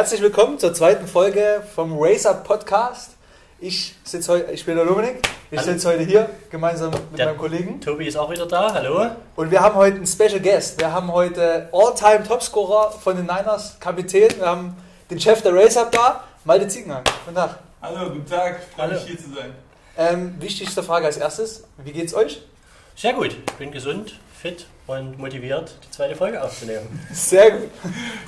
Herzlich willkommen zur zweiten Folge vom Racer Podcast. Ich, sitz heute, ich bin der Dominik. Ich sitze heute hier gemeinsam mit Der- meinem Kollegen. Tobi ist auch wieder da, hallo. Und wir haben heute einen Special Guest. Wir haben heute All-Time Topscorer von den Niners, Kapitän. Wir haben den Chef der Racer da, Malte Ziegenhang. Guten Tag. Hallo, guten Tag, freue mich hier zu sein. Ähm, wichtigste Frage als erstes: Wie geht's euch? Sehr gut, ich bin gesund, fit und motiviert, die zweite Folge aufzunehmen. Sehr gut.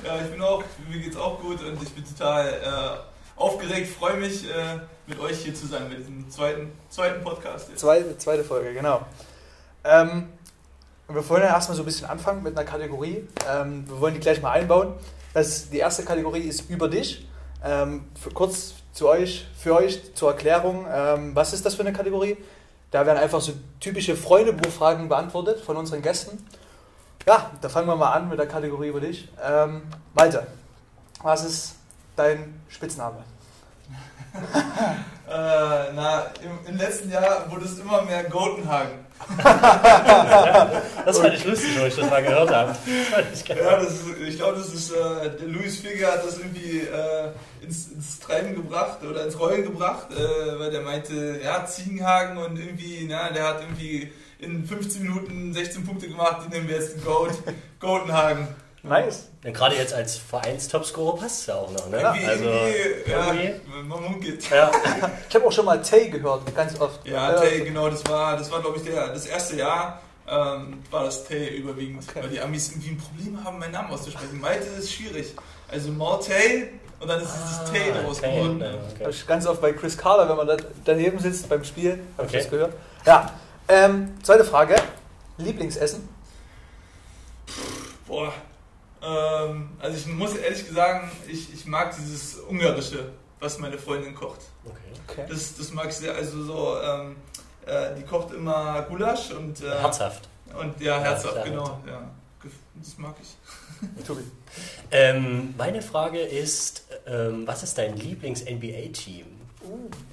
Ja, ich bin auch, mir geht's auch gut und ich bin total äh, aufgeregt, freue mich, äh, mit euch hier zu sein, mit diesem zweiten, zweiten Podcast. Jetzt. Zweite, zweite Folge, genau. Ähm, wir wollen ja erstmal so ein bisschen anfangen mit einer Kategorie. Ähm, wir wollen die gleich mal einbauen. Das, die erste Kategorie ist über dich. Ähm, für, kurz zu euch, für euch zur Erklärung, ähm, was ist das für eine Kategorie? Da werden einfach so typische Freundebuchfragen beantwortet von unseren Gästen. Ja, da fangen wir mal an mit der Kategorie über dich. Ähm, Malte, was ist dein Spitzname? Äh, na, im, im letzten Jahr wurde es immer mehr Gotenhagen. Das fand ich lustig, wo ich das mal gehört habe. Ich. Ja, das ist, ich glaube, das ist, äh, der Luis Figger hat das irgendwie äh, ins, ins Treiben gebracht oder ins Rollen gebracht, äh, weil der meinte, ja, Ziegenhagen und irgendwie, na, der hat irgendwie in 15 Minuten 16 Punkte gemacht, die nehmen wir jetzt den Goat, Gotenhagen. Nice. Und gerade jetzt als Vereinstopscorer passt es ja auch noch, ne? Irgendwie, Also, irgendwie, ja, man munkelt. ja. Ich habe auch schon mal Tay gehört, ganz oft. Ja, Tay, genau, das war, das war glaube ich, der, das erste Jahr ähm, war das Tay überwiegend, Okay. weil die Amis irgendwie ein Problem haben, meinen Namen auszusprechen. Malte ist schwierig. Also Mortay und dann ist dieses Tay daraus okay, geworden. ne, okay. ich ganz oft bei Chris Carter, wenn man da daneben sitzt beim Spiel, habe ich Okay. das gehört. Ja, ähm, zweite Frage. Lieblingsessen? Boah. Ähm, also ich muss ehrlich sagen, ich, ich mag dieses Ungarische, was meine Freundin kocht. okay. Okay. Das, das mag ich sehr. Also so, ähm, äh, die kocht immer Gulasch und, äh, Herzhaft. und ja, herzhaft, Ja, genau. Ja. Das mag ich. Tobi. Ähm, meine Frage ist, ähm, was ist dein Lieblings-NBA-Team?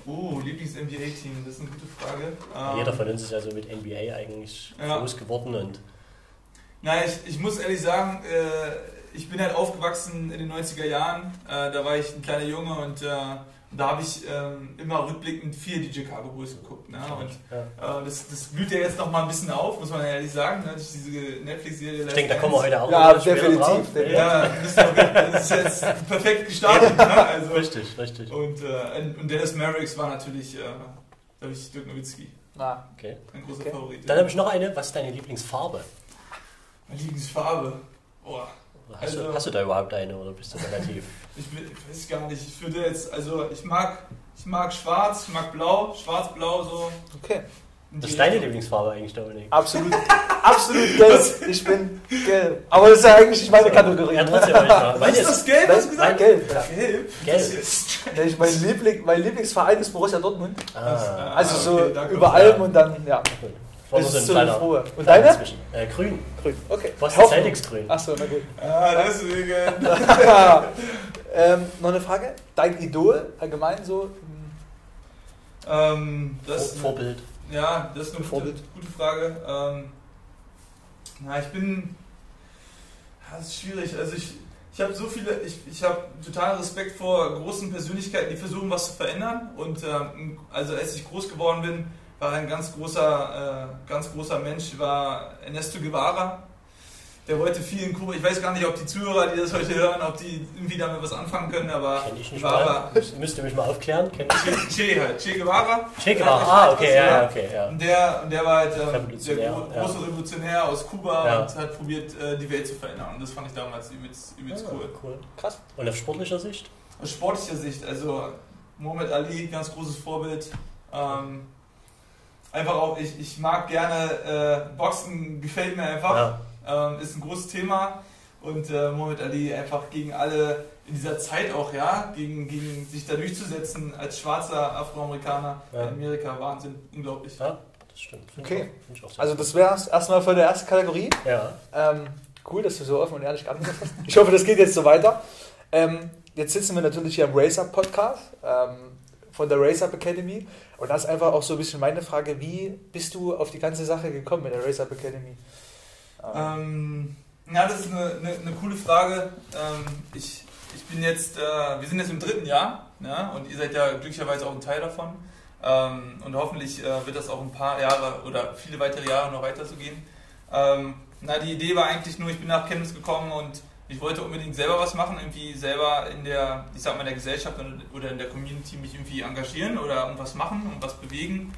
Oh, Lieblings-NBA-Team, das ist eine gute Frage. Ähm, Jeder von uns ist ja so mit NBA eigentlich Ja. groß geworden und Nein, ich, ich muss ehrlich sagen, äh, ich bin halt aufgewachsen in den 90er Jahren. Äh, da war ich ein kleiner Junge und äh, da habe ich ähm, immer rückblickend viel die Chicago Bulls geguckt. Ne? Und ja. äh, das, das blüht ja jetzt noch mal ein bisschen auf, muss man ehrlich sagen, ne? durch diese Netflix-Serie. ich denke, da kommen wir heute auch Ja, definitiv, drauf. definitiv. Ja, das ist, jetzt perfekt gestartet. Ne? Also, Richtig, richtig. und, äh, und Dennis Mavericks war natürlich, äh, glaube ich, Dirk Nowitzki, Na, Okay. ein großer Okay. Favorit. Dann habe ich noch eine. Was ist deine Lieblingsfarbe? Meine Lieblingsfarbe. Boah. Hast, du, Also- hast du da überhaupt eine oder bist du relativ? Ich, ich weiß gar nicht, ich würde jetzt, also ich mag, ich mag schwarz, ich mag blau, schwarz-blau so. okay. Das ist deine. Lieblingsfarbe eigentlich, Dominik. Absolut, absolut gelb. Ich bin gelb. Aber das ist ja eigentlich nicht meine Kategorie. Ja, trotzdem. Was ist das gelb, du Nein, gesagt? gelb. Ja. Gelb? Gelb. Ja, ich- Mein, Liebling, mein Lieblingsverein ist Borussia Dortmund. Ah, Also Ah, so okay, über allem ja. und dann, ja. War Das ist so so ein eine Frohe. Und deine? Zwischen. Äh, grün. Grün. Okay. Boston. Celtics grün. Achso, na gut. Ah, deswegen. ähm, noch eine Frage. Dein Idol allgemein so? hm, ähm, das, Vor- Vorbild. ja, das ist eine gute, Vorbild. gute Frage. Ähm, na, ich bin. Ja, das ist schwierig. Also ich, ich habe so viele, ich, ich habe total Respekt vor großen Persönlichkeiten, die versuchen, was zu verändern. Und ähm, also als ich groß geworden bin, war ein ganz großer, äh, ganz großer Mensch, war Ernesto Guevara. Der wollte viel in Kuba. Ich weiß gar nicht, ob die Zuhörer, die das heute hören, ob die irgendwie damit was anfangen können, aber Kenn ich nicht Guevara. mal. Müsste mich mal aufklären. Kenn ich. Che, che halt, Che Guevara. Che Guevara. Ah, okay, ja, okay, ja. Und der, und der war halt ähm, der ja. große Revolutionär aus Kuba Ja. und hat probiert, äh, die Welt zu verändern. Und das fand ich damals übelst, übelst Ja, cool. cool. Krass. Und auf sportlicher Sicht? Aus sportlicher Sicht, also Muhammad Ali, ganz großes Vorbild. Ähm, einfach auch, ich, ich mag gerne äh, Boxen, gefällt mir einfach. Ja. Ähm, ist ein großes Thema. Und äh, Muhammad Ali einfach gegen alle in dieser Zeit auch, ja, gegen, gegen sich da durchzusetzen als schwarzer Afroamerikaner Ja. in Amerika, Wahnsinn, unglaublich. Ja, das stimmt. Find Okay. Ich auch, Also das wäre es erstmal für die erste Kategorie. Ja. Ähm, cool, dass du so offen und ehrlich geantwortet hast. Ich hoffe, das geht jetzt so weiter. Ähm, jetzt sitzen wir natürlich hier im Race Up Podcast ähm, von der Race Up Academy. Und das ist einfach auch so ein bisschen meine Frage, wie bist du auf die ganze Sache gekommen mit der Race Up Academy? Ähm, ja, das ist eine, eine, eine coole Frage. Ähm, ich ich bin jetzt, äh, wir sind jetzt im dritten Jahr ne? und ihr seid ja glücklicherweise auch ein Teil davon. Ähm, und hoffentlich äh, wird das auch ein paar Jahre oder viele weitere Jahre noch weiter so gehen. Ähm, na, die Idee war eigentlich nur, ich bin nach Chemnitz gekommen und ich wollte unbedingt selber was machen, irgendwie selber in der, ich sag mal, in der Gesellschaft oder in der Community mich irgendwie engagieren oder irgendwas machen und was bewegen.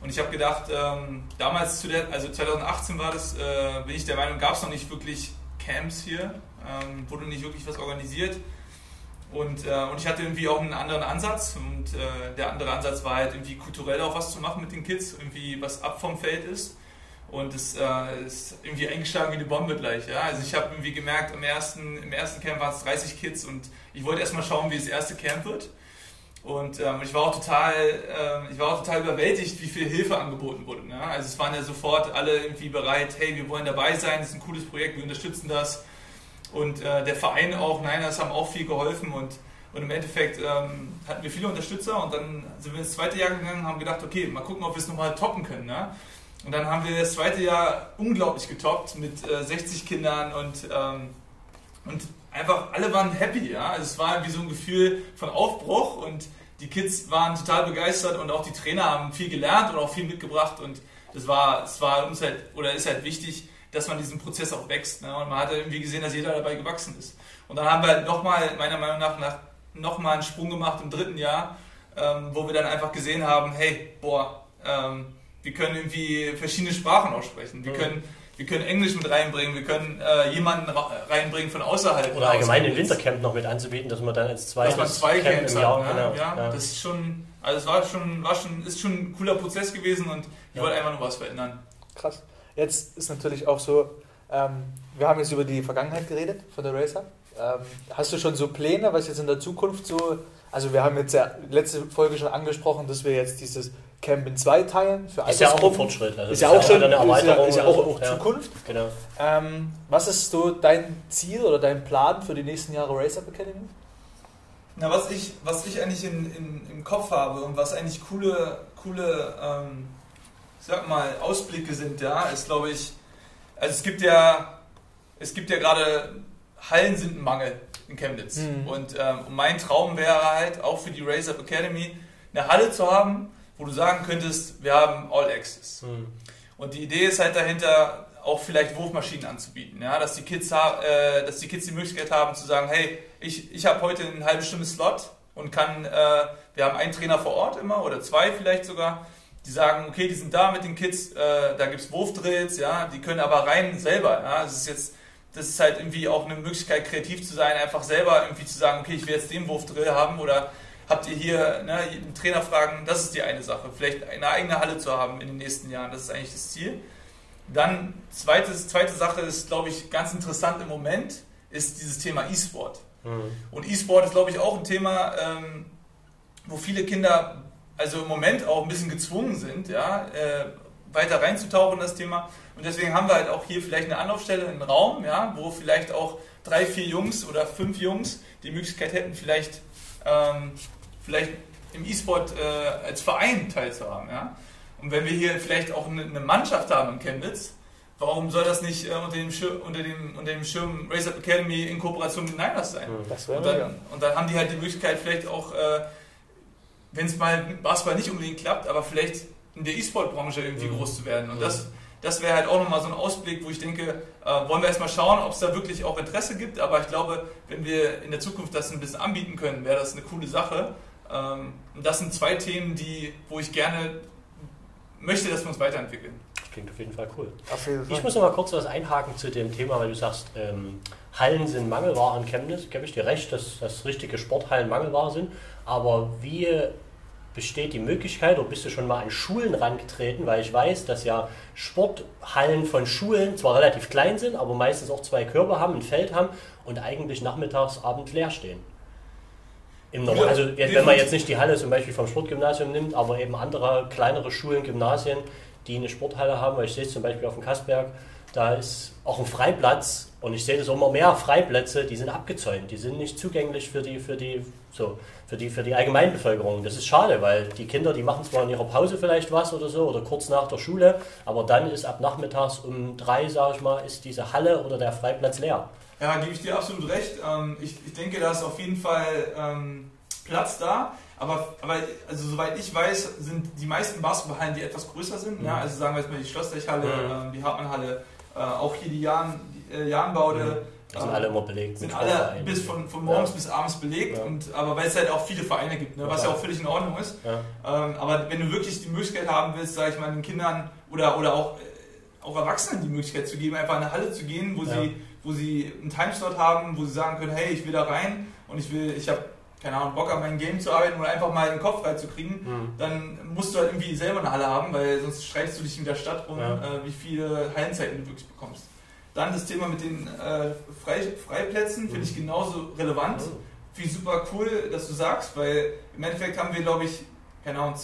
Und ich habe gedacht, ähm, damals, zu der, also 2018 war das, äh, bin ich der Meinung, gab es noch nicht wirklich Camps hier, ähm, wurde nicht wirklich was organisiert. Und, äh, und ich hatte irgendwie auch einen anderen Ansatz und äh, der andere Ansatz war halt irgendwie kulturell auch was zu machen mit den Kids, irgendwie was ab vom Feld ist. Und es äh, ist irgendwie eingeschlagen wie eine Bombe gleich. Ja? Also ich habe irgendwie gemerkt, im ersten, im ersten Camp waren es 30 Kids und ich wollte erstmal schauen, wie das erste Camp wird. Und ähm, ich, war auch total, äh, ich war auch total überwältigt, wie viel Hilfe angeboten wurde. Ne? Also es waren ja sofort alle irgendwie bereit, hey, wir wollen dabei sein, das ist ein cooles Projekt, wir unterstützen das. Und äh, der Verein auch, nein, das haben auch viel geholfen und, und im Endeffekt ähm, hatten wir viele Unterstützer und dann sind wir ins zweite Jahr gegangen und haben gedacht, okay, mal gucken, ob wir es nochmal toppen können. Ne? Und dann haben wir das zweite Jahr unglaublich getoppt mit äh, 60 Kindern und, ähm, und einfach alle waren happy. Ja? Also es war wie so ein Gefühl von Aufbruch und die Kids waren total begeistert und auch die Trainer haben viel gelernt und auch viel mitgebracht und das war, das war uns halt, oder ist halt wichtig, dass man diesen Prozess auch wächst. Ne? Und man hat irgendwie gesehen, dass jeder dabei gewachsen ist. Und dann haben wir halt nochmal, meiner Meinung nach, nach nochmal einen Sprung gemacht im dritten Jahr, ähm, wo wir dann einfach gesehen haben, hey, boah, ähm, wir können irgendwie verschiedene Sprachen aussprechen. Wir, können, wir können Englisch mit reinbringen, wir können äh, jemanden reinbringen von außerhalb. Oder allgemein den Wintercamp noch mit anzubieten, dass man dann als zwei, dass man zwei Camp Camps im Jahr, hat, ne? genau, ja, ja, das ist schon, also es war schon, war schon, ist schon ein cooler Prozess gewesen und ich ja. wollte einfach nur was verändern. Krass. Jetzt ist natürlich auch so, ähm, wir haben jetzt über die Vergangenheit geredet von der Racer. Ähm, hast du schon so Pläne, was jetzt in der Zukunft so, also wir haben jetzt ja letzte Folge schon angesprochen, dass wir jetzt dieses Camp in zwei teilen für Ist ja auch ein Fortschritt. Also ist, ja auch schon eine Erweiterung. Ist ja, ist ja auch so, Zukunft. Ja. Genau. Ähm, was ist so dein Ziel oder dein Plan für die nächsten Jahre Race Up Academy? Na, was ich, was ich eigentlich in, in, im Kopf habe und was eigentlich coole, coole ähm, sag mal, Ausblicke sind, ja, ist glaube ich, also es gibt ja, es gibt ja gerade, Hallen sind ein Mangel in Chemnitz. Mhm. Und ähm, mein Traum wäre halt, auch für die Race Up Academy, eine Halle zu haben, wo du sagen könntest, wir haben All Access. Mhm. Und die Idee ist halt dahinter, auch vielleicht Wurfmaschinen anzubieten, ja, dass die Kids, äh, dass die Kids die Möglichkeit haben zu sagen, hey, ich, ich habe heute eine halbe Stunde Slot und kann, äh, wir haben einen Trainer vor Ort immer oder zwei vielleicht sogar die sagen, okay, die sind da mit den Kids, äh, da gibt es Wurfdrills, ja, die können aber rein selber. Ja, das ist jetzt, das ist halt irgendwie auch eine Möglichkeit, kreativ zu sein, einfach selber irgendwie zu sagen, okay, ich will jetzt den Wurfdrill haben oder habt ihr hier ne, einen Trainer fragen, das ist die eine Sache. Vielleicht eine eigene Halle zu haben in den nächsten Jahren, das ist eigentlich das Ziel. Dann, zweites, zweite Sache ist, glaube ich, ganz interessant im Moment, ist dieses Thema E-Sport. Mhm. Und E-Sport ist, glaube ich, auch ein Thema, ähm, wo viele Kinder also im Moment auch ein bisschen gezwungen sind, ja, äh, weiter reinzutauchen in das Thema. Und deswegen haben wir halt auch hier vielleicht eine Anlaufstelle, einen Raum, ja, wo vielleicht auch drei, vier Jungs oder fünf Jungs die Möglichkeit hätten, vielleicht, ähm, vielleicht im E-Sport äh, als Verein teilzuhaben. Ja. Und wenn wir hier vielleicht auch eine, eine Mannschaft haben in Chemnitz, warum soll das nicht äh, unter, dem Schirm, unter, dem, unter dem Schirm Race Up Academy in Kooperation mit Niners sein? Das und, dann, und dann haben die halt die Möglichkeit, vielleicht auch äh, wenn es mal Basketball nicht unbedingt klappt, aber vielleicht in der E-Sport-Branche irgendwie mhm. groß zu werden. Und das, das wäre halt auch nochmal so ein Ausblick, wo ich denke, äh, wollen wir erstmal schauen, ob es da wirklich auch Interesse gibt. Aber ich glaube, wenn wir in der Zukunft das ein bisschen anbieten können, wäre das eine coole Sache. Ähm, und das sind zwei Themen, die, wo ich gerne möchte, dass wir uns weiterentwickeln. Das klingt auf jeden Fall cool. Jeden Fall. Ich muss noch mal kurz was einhaken zu dem Thema, weil du sagst, ähm, Hallen sind Mangelware in Chemnitz. Gebe ich dir recht, dass, dass richtige Sporthallen Mangelware sind. Aber wie besteht die Möglichkeit, oder bist du schon mal an Schulen rangetreten, weil ich weiß, dass ja Sporthallen von Schulen zwar relativ klein sind, aber meistens auch zwei Körper haben, ein Feld haben und eigentlich nachmittags, abends leer stehen. Normal, also wenn man jetzt nicht die Halle zum Beispiel vom Sportgymnasium nimmt, aber eben andere kleinere Schulen, Gymnasien, die eine Sporthalle haben, weil ich sehe es zum Beispiel auf dem Kassberg, da ist auch ein Freiplatz und ich sehe das immer mehr Freiplätze, die sind abgezäunt, die sind nicht zugänglich für die, für die, so, für die, für die Allgemeinbevölkerung. Das ist schade, weil die Kinder, die machen zwar in ihrer Pause vielleicht was oder so oder kurz nach der Schule, aber dann ist ab nachmittags um drei, sage ich mal, ist diese Halle oder der Freiplatz leer. Ja, gebe ich dir absolut recht. Ähm, ich, ich denke, da ist auf jeden Fall ähm, Platz da. Aber, aber also soweit ich weiß, sind die meisten Basketballhallen, die etwas größer sind, mhm. ja, also sagen wir jetzt mal die Schlosstechhalle, mhm. äh, die Hartmannhalle, äh, auch hier die die, äh, Jahnbaude. Mhm. Sind alle immer belegt. Sind alle bis von, von morgens ja. bis abends belegt, ja. und, aber weil es halt auch viele Vereine gibt, ne, was ja. ja auch völlig in Ordnung ist. Ähm, aber wenn du wirklich die Möglichkeit haben willst, sage ich mal, den Kindern oder, oder auch, äh, auch Erwachsenen die Möglichkeit zu geben, einfach in eine Halle zu gehen, wo, sie, wo sie einen Timeslot haben, wo sie sagen können, hey, ich will da rein und ich will, ich habe keine Ahnung, Bock an meinem Game zu arbeiten oder einfach mal den Kopf frei zu kriegen, mhm. dann musst du halt irgendwie selber eine Halle haben, weil sonst streitest du dich in der Stadt um, ja. äh, wie viele Hallenzeiten du wirklich bekommst. Dann das Thema mit den äh, Frei Freiplätzen mhm. finde ich genauso relevant. Mhm. Finde ich super cool, dass du sagst, weil im Endeffekt haben wir, glaube ich, keine Ahnung,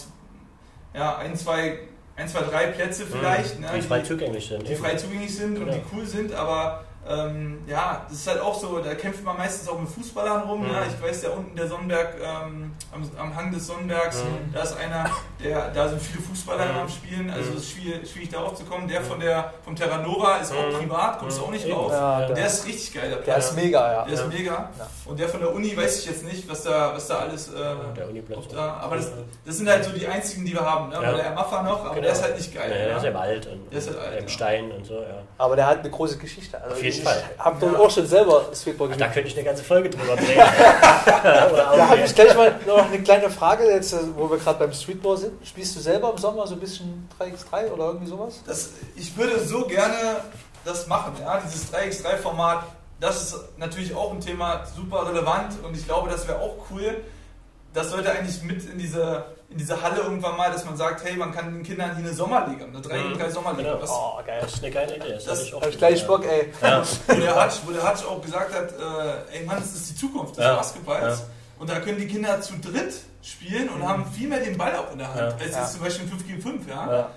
ja, ein, zwei, ein, zwei, drei Plätze vielleicht, mhm. ne, die frei zugänglich sind. Die frei zugänglich sind und die cool sind, aber ähm, ja, das ist halt auch so, da kämpft man meistens auch mit Fußballern rum. Mhm. Ja. Ich weiß, da unten der Sonnenberg, ähm, am, am, Hang des Sonnenbergs, mhm. da ist einer, der, da sind viele Fußballer mhm. am Spielen, also es ist schwierig, schwierig da aufzukommen. Der von der vom Terra Nova ist auch mhm. privat, kommst du auch nicht rauf. Ja, der, der ist richtig geil, der Der ist mega, ja. Der ist mega. Und der von der Uni weiß ich jetzt nicht, was da, was da alles. Äh, der Uniplatz. Da, aber das, das sind halt so die einzigen, die wir haben. Ne? Weil der Maffa noch, aber genau. der ist halt nicht geil. Ja, der ist ja alt und, der ist halt alt, im Stein und so, ja. Aber der hat eine große Geschichte. Also Jeden Fall. Ich habe ja. auch schon selber Streetball gespielt. Da könnte ich eine ganze Folge drüber drehen. da habe ich gleich mal noch eine kleine Frage, jetzt, wo wir gerade beim Streetball sind. Spielst du selber im Sommer so ein bisschen 3x3 oder irgendwie sowas? Das, ich würde so gerne das machen, ja, dieses 3x3-Format. Das ist natürlich auch ein Thema super relevant und ich glaube, das wäre auch cool. Das sollte eigentlich mit in diese in dieser Halle irgendwann mal, dass man sagt, hey, man kann den Kindern hier eine Sommerliga, eine 3 gegen 3 Sommerliga. Genau. oh, geil. Das ist eine geile Idee. Das, das habe ich gleich Bock, ey. Ja. wo, der Hatsch, wo der Hatsch auch gesagt hat, äh, ey Mann, das ist die Zukunft des ja. Basketballs. Ja. Und da können die Kinder zu dritt spielen und mhm. haben viel mehr den Ball auch in der Hand. Ja. Es ist zum Beispiel 5 gegen 5, ja.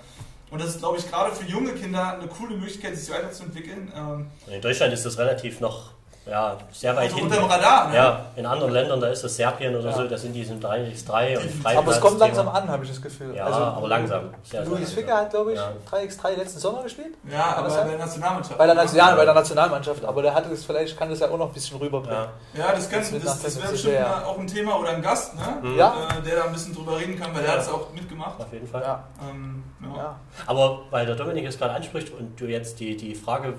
Und das ist, glaube ich, gerade für junge Kinder eine coole Möglichkeit, sich weiterzuentwickeln. Ähm, in Deutschland ist das relativ noch ja, sehr weit also hinten. Radar, ne? Ja, in anderen Ländern, da ist das Serbien oder ja. so, da sind die sind 3x3 und Freiplatz. Aber es kommt langsam an, habe ich das Gefühl. Ja, also, aber langsam. Sehr, Luis Ficker hat, glaube ich, ja. 3x3 letzten Sommer gespielt. Ja, aber bei der Nationalmannschaft. Bei der, Nation, bei der Nationalmannschaft, aber der hat es vielleicht, kann das ja auch noch ein bisschen rüberbringen. Ja, das, das, das, das wäre bestimmt auch ein Thema oder ein Gast, ne? Mhm. Ja. Äh, der da ein bisschen drüber reden kann, weil der hat es auch mitgemacht. Auf jeden Fall. Ja. Ähm, aber weil der Dominik es gerade anspricht und du jetzt die, die Frage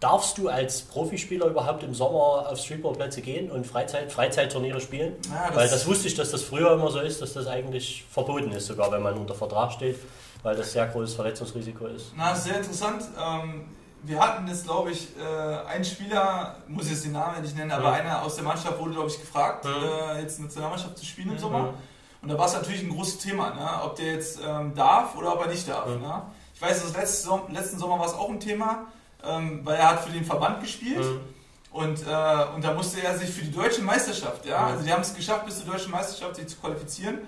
Darfst du als Profispieler überhaupt im Sommer auf Streetballplätze gehen und Freizeit, Freizeitturniere spielen? Ja, das weil das wusste ich, dass das früher immer so ist, dass das eigentlich verboten ist, sogar wenn man unter Vertrag steht, weil das sehr großes Verletzungsrisiko ist. Na, sehr interessant. Ähm, wir hatten jetzt, glaube ich, äh, einen Spieler, muss ich jetzt den Namen nicht nennen, aber mhm. einer aus der Mannschaft wurde, glaube ich, gefragt, mhm. Äh, jetzt Nationalmannschaft zu spielen im mhm. Sommer. Und da war es natürlich ein großes Thema, ne? ob der jetzt ähm, darf oder ob er nicht darf. Mhm. Ne? Ich weiß, das letzte, letzten Sommer war es auch ein Thema ähm, weil er hat für den Verband gespielt. Mhm. Und, äh, und da musste er sich für die deutsche Meisterschaft, ja, mhm. also die haben es geschafft, bis zur deutschen Meisterschaft sich zu qualifizieren.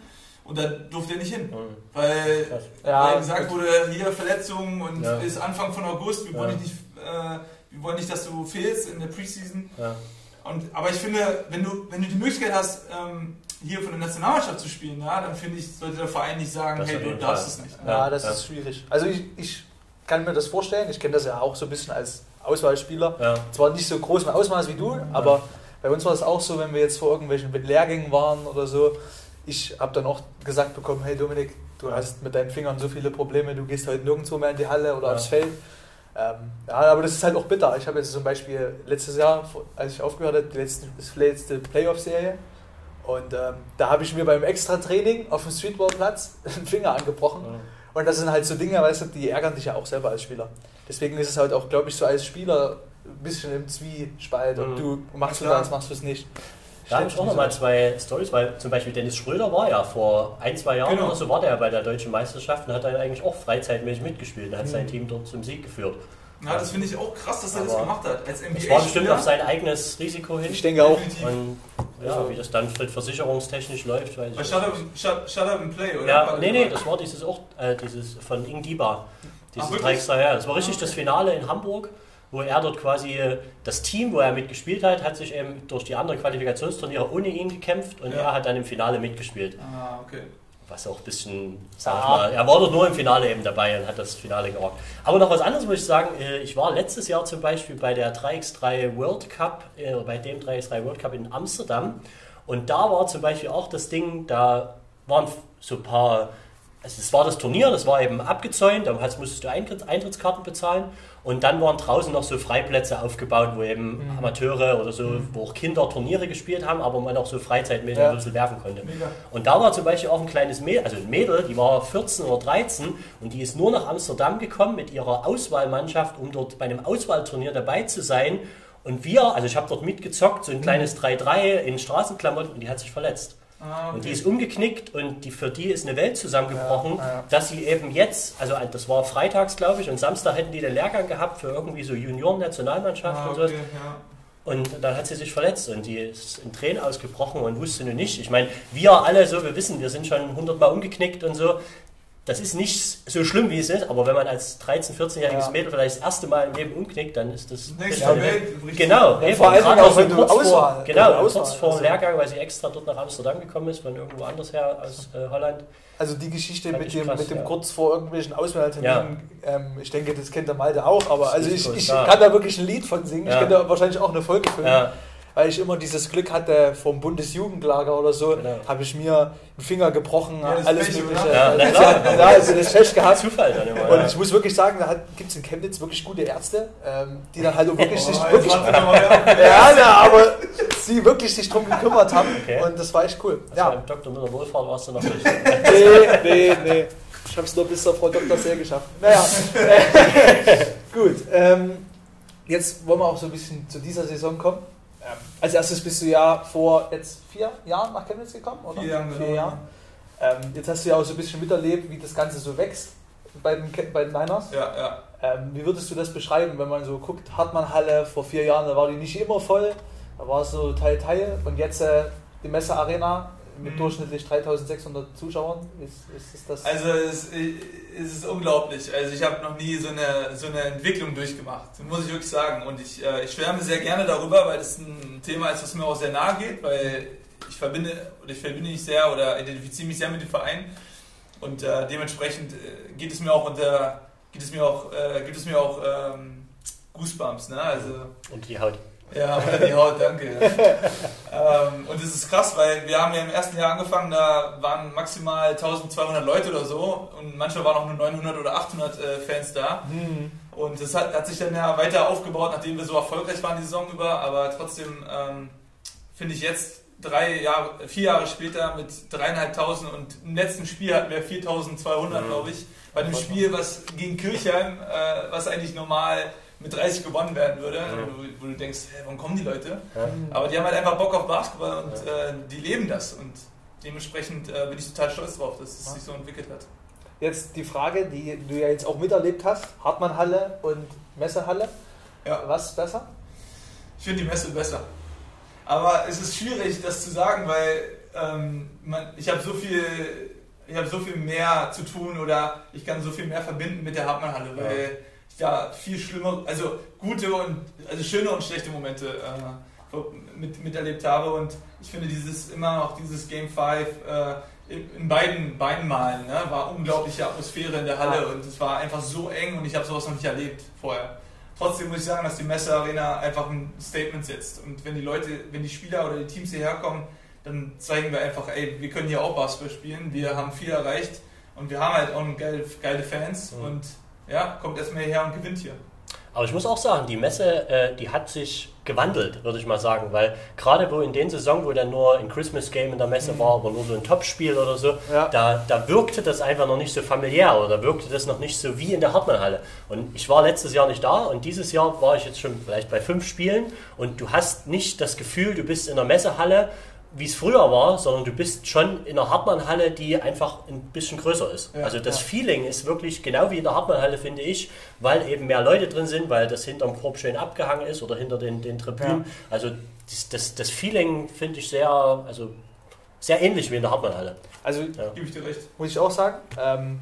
Und da durfte er nicht hin, mhm. weil, ja, weil gesagt wurde, hier Verletzungen und ja. ist Anfang von August, wir, ja. wollen nicht, äh, wir wollen nicht, dass du fehlst in der Preseason. Ja. Und, aber ich finde, wenn du, wenn du die Möglichkeit hast, ähm, hier von der Nationalmannschaft zu spielen, ja, dann finde ich, sollte der Verein nicht sagen, das hey, du darfst es nicht. Ja, das ist schwierig. Also ich, ich kann mir das vorstellen. Ich kenne das ja auch so ein bisschen als Auswahlspieler. Ja. Zwar nicht so großen Ausmaß wie du, aber bei uns war es auch so, wenn wir jetzt vor irgendwelchen Lehrgängen waren oder so. Ich habe dann auch gesagt bekommen, hey Dominik, du hast mit deinen Fingern so viele Probleme, du gehst heute nirgendwo mehr in die Halle oder ja. aufs Feld. Ähm, ja, aber das ist halt auch bitter. Ich habe jetzt zum Beispiel letztes Jahr, als ich aufgehört habe, die letzte, letzte Playoff-Serie, und ähm, da habe ich mir beim Extra-Training auf dem Streetballplatz einen Finger angebrochen. Ja. Und das sind halt so Dinge, weißt du, die ärgern dich ja auch selber als Spieler. Deswegen ist es halt auch, glaube ich, so als Spieler ein bisschen im Zwiespalt. Mhm. Und du machst du das, machst du es nicht. Da habe ich auch nochmal zwei Stories, weil zum Beispiel Dennis Schröder war ja vor ein, zwei Jahren genau. oder so war der bei der deutschen Meisterschaft und hat dann eigentlich auch freizeitmäßig mitgespielt und hat mhm. sein Team dort zum Sieg geführt. Ja, das finde ich auch krass, dass er das gemacht hat. Als NBA das war bestimmt auf sein eigenes Risiko hin. Ich denke auch. Und ja, also, wie das dann versicherungstechnisch läuft, weiß ich shut up, shut, shut up and Play, oder? Ja, nee, nee, das war dieses auch, äh, dieses von Ingdiba. Dieses Ach, Dreiextra, ja. Das war richtig das Finale in Hamburg, wo er dort quasi, äh, das Team, wo er mitgespielt hat, hat sich eben durch die anderen Qualifikationsturniere ohne ihn gekämpft und ja. er hat dann im Finale mitgespielt. Ah, okay was auch ein bisschen, sag ich mal, er war doch nur im Finale eben dabei und hat das Finale gerockt. Aber noch was anderes muss ich sagen, äh, ich war letztes Jahr zum Beispiel bei der 3x3 World Cup, äh, bei dem 3x3 World Cup in Amsterdam und da war zum Beispiel auch das Ding, da waren so ein paar, also es war das Turnier, das war eben abgezäunt, da musstest du Eintrittskarten bezahlen und dann waren draußen noch so Freiplätze aufgebaut, wo eben mhm. Amateure oder so, mhm. wo auch Kinder Turniere gespielt haben, aber man auch so freizeitmäßig ja. ein bisschen werfen konnte. Mega. Und da war zum Beispiel auch ein kleines Mädel, also ein Mädel, die war 14 oder 13 und die ist nur nach Amsterdam gekommen mit ihrer Auswahlmannschaft, um dort bei einem Auswahlturnier dabei zu sein. Und wir, also ich habe dort mitgezockt, so ein mhm. kleines 3-3 in Straßenklamotten und die hat sich verletzt. Ah, okay. Und die ist umgeknickt und die, für die ist eine Welt zusammengebrochen, ja, ja. dass sie eben jetzt, also das war freitags, glaube ich, und Samstag hätten die den Lehrgang gehabt für irgendwie so Junioren-Nationalmannschaft ah, und so. Okay, ja. Und dann hat sie sich verletzt und die ist in Tränen ausgebrochen und wusste nur nicht. Ich meine, wir alle so, wir wissen, wir sind schon hundertmal umgeknickt und so das ist nicht so schlimm, wie es ist, aber wenn man als 13-, 14-jähriges ja. Mädel vielleicht das erste Mal im Leben umknickt, dann ist das. Nächste Welt. Genau, ja, vor allem auch wenn du kurz vor, genau, kurz vor dem Lehrgang, weil sie extra dort nach Amsterdam gekommen ist, von irgendwo anders her aus äh, Holland. Also die Geschichte mit dem, krass, mit dem ja. kurz vor irgendwelchen Auswahlterminen, ähm, ich denke, das kennt der Malte auch, aber also ich, ich kann da wirklich ein Lied von singen. Ich könnte da wahrscheinlich auch eine Folge filmen weil ich immer dieses Glück hatte vom Bundesjugendlager oder so, genau. habe ich mir einen Finger gebrochen, ja, alles Pech, Mögliche. Ja, ja, ja, also das Pech gehabt. Zufall dann immer, Und ich muss wirklich sagen, da gibt es in Chemnitz wirklich gute Ärzte, ähm, die dann halt auch wirklich oh, sich wirklich, ja, na, aber sie wirklich sich drum gekümmert haben okay. und das war echt cool. Also ja. Beim Dr. Müller Wohlfahrt warst du noch nicht. nee, nee, nee. Ich habe es nur bis zur Frau Dr. Sehr geschafft. Naja, gut. Ähm, jetzt wollen wir auch so ein bisschen zu dieser Saison kommen. Ähm, als erstes bist du ja vor jetzt vier Jahren nach Chemnitz gekommen, oder? Vier Jahre, vier Jahre. Ähm, jetzt hast du ja auch so ein bisschen miterlebt, wie das Ganze so wächst bei den, bei den Niners. Ja, ja. Ähm, wie würdest du das beschreiben, wenn man so guckt, Hartmann-Halle vor vier Jahren, da war die nicht immer voll, da war es so Teil, Teil und jetzt äh, die Messe Arena mit mhm. durchschnittlich 3600 Zuschauern. Ist, ist, ist das also es, es, ist unglaublich. Also ich habe noch nie so eine, so eine Entwicklung durchgemacht, muss ich wirklich sagen. Und ich, äh, ich schwärme sehr gerne darüber, weil es ein Thema ist, was mir auch sehr nahe geht, weil ich verbinde oder ich verbinde mich sehr oder identifiziere mich sehr mit dem Verein. Und äh, dementsprechend äh, geht es mir auch unter, geht es mir auch, äh, gibt es mir auch ähm, Goosebumps, ne? Also, und die Haut. Ja, unter die Haut, danke. ähm, und es ist krass, weil wir haben ja im ersten Jahr angefangen, da waren maximal 1200 Leute oder so und manchmal waren auch nur 900 oder 800 äh, Fans da. Mhm. Und das hat, hat, sich dann ja weiter aufgebaut, nachdem wir so erfolgreich waren die Saison über, aber trotzdem ähm, finde ich jetzt drei Jahre, vier Jahre später mit dreieinhalbtausend und im letzten Spiel hatten wir 4200, mhm. glaube ich. Bei dem Spiel, was gegen Kirchheim, äh, was eigentlich normal mit 30 gewonnen werden würde, ja. wo, wo, du denkst, hey, warum kommen die Leute? Ja. Aber die haben halt einfach Bock auf Basketball und ja. äh, die leben das und dementsprechend äh, bin ich total stolz drauf, dass es sich so entwickelt hat. Jetzt die Frage, die du ja jetzt auch miterlebt hast, Hartmannhalle und Messehalle. Was ist besser? Ich finde die Messe besser. Aber es ist schwierig, das zu sagen, weil ähm, man, ich habe so viel ich habe so viel mehr zu tun oder ich kann so viel mehr verbinden mit der Hartmannhalle, weil ja viel schlimmer, also gute und also schöne und schlechte Momente äh, mit, miterlebt habe und ich finde dieses immer noch dieses Game 5 äh, in beiden, beiden Malen ne, war unglaubliche Atmosphäre in der Halle und es war einfach so eng und ich habe sowas noch nicht erlebt vorher. Trotzdem muss ich sagen, dass die Messe Arena einfach ein Statement setzt und wenn die Leute, wenn die Spieler oder die Teams hierher kommen, dann zeigen wir einfach, ey, wir können hier auch Basketball spielen, wir haben viel erreicht und wir haben halt auch geile, geile Fans mhm. und ja, kommt erstmal hierher und gewinnt hier. Aber ich muss auch sagen, die Messe, äh, die hat sich gewandelt, würde ich mal sagen, weil gerade wo in den Saison, wo dann nur ein Christmas Game in der Messe mhm. war, aber nur so ein Topspiel oder so, ja. da, da wirkte das einfach noch nicht so familiär oder da wirkte das noch nicht so wie in der Hartmannhalle. Und ich war letztes Jahr nicht da und dieses Jahr war ich jetzt schon vielleicht bei fünf Spielen und du hast nicht das Gefühl, du bist in der Messehalle wie es früher war, sondern du bist schon in der Hartmannhalle, die einfach ein bisschen größer ist. Ja, also das ja. Feeling ist wirklich genau wie in der Hartmannhalle, finde ich, weil eben mehr Leute drin sind, weil das hinterm Korb schön abgehangen ist oder hinter den, den Tribünen. Ja. Also das, das, das Feeling finde ich sehr, also sehr ähnlich wie in der Hartmannhalle. Also, gebe ich dir recht. Muss ich auch sagen. Ähm,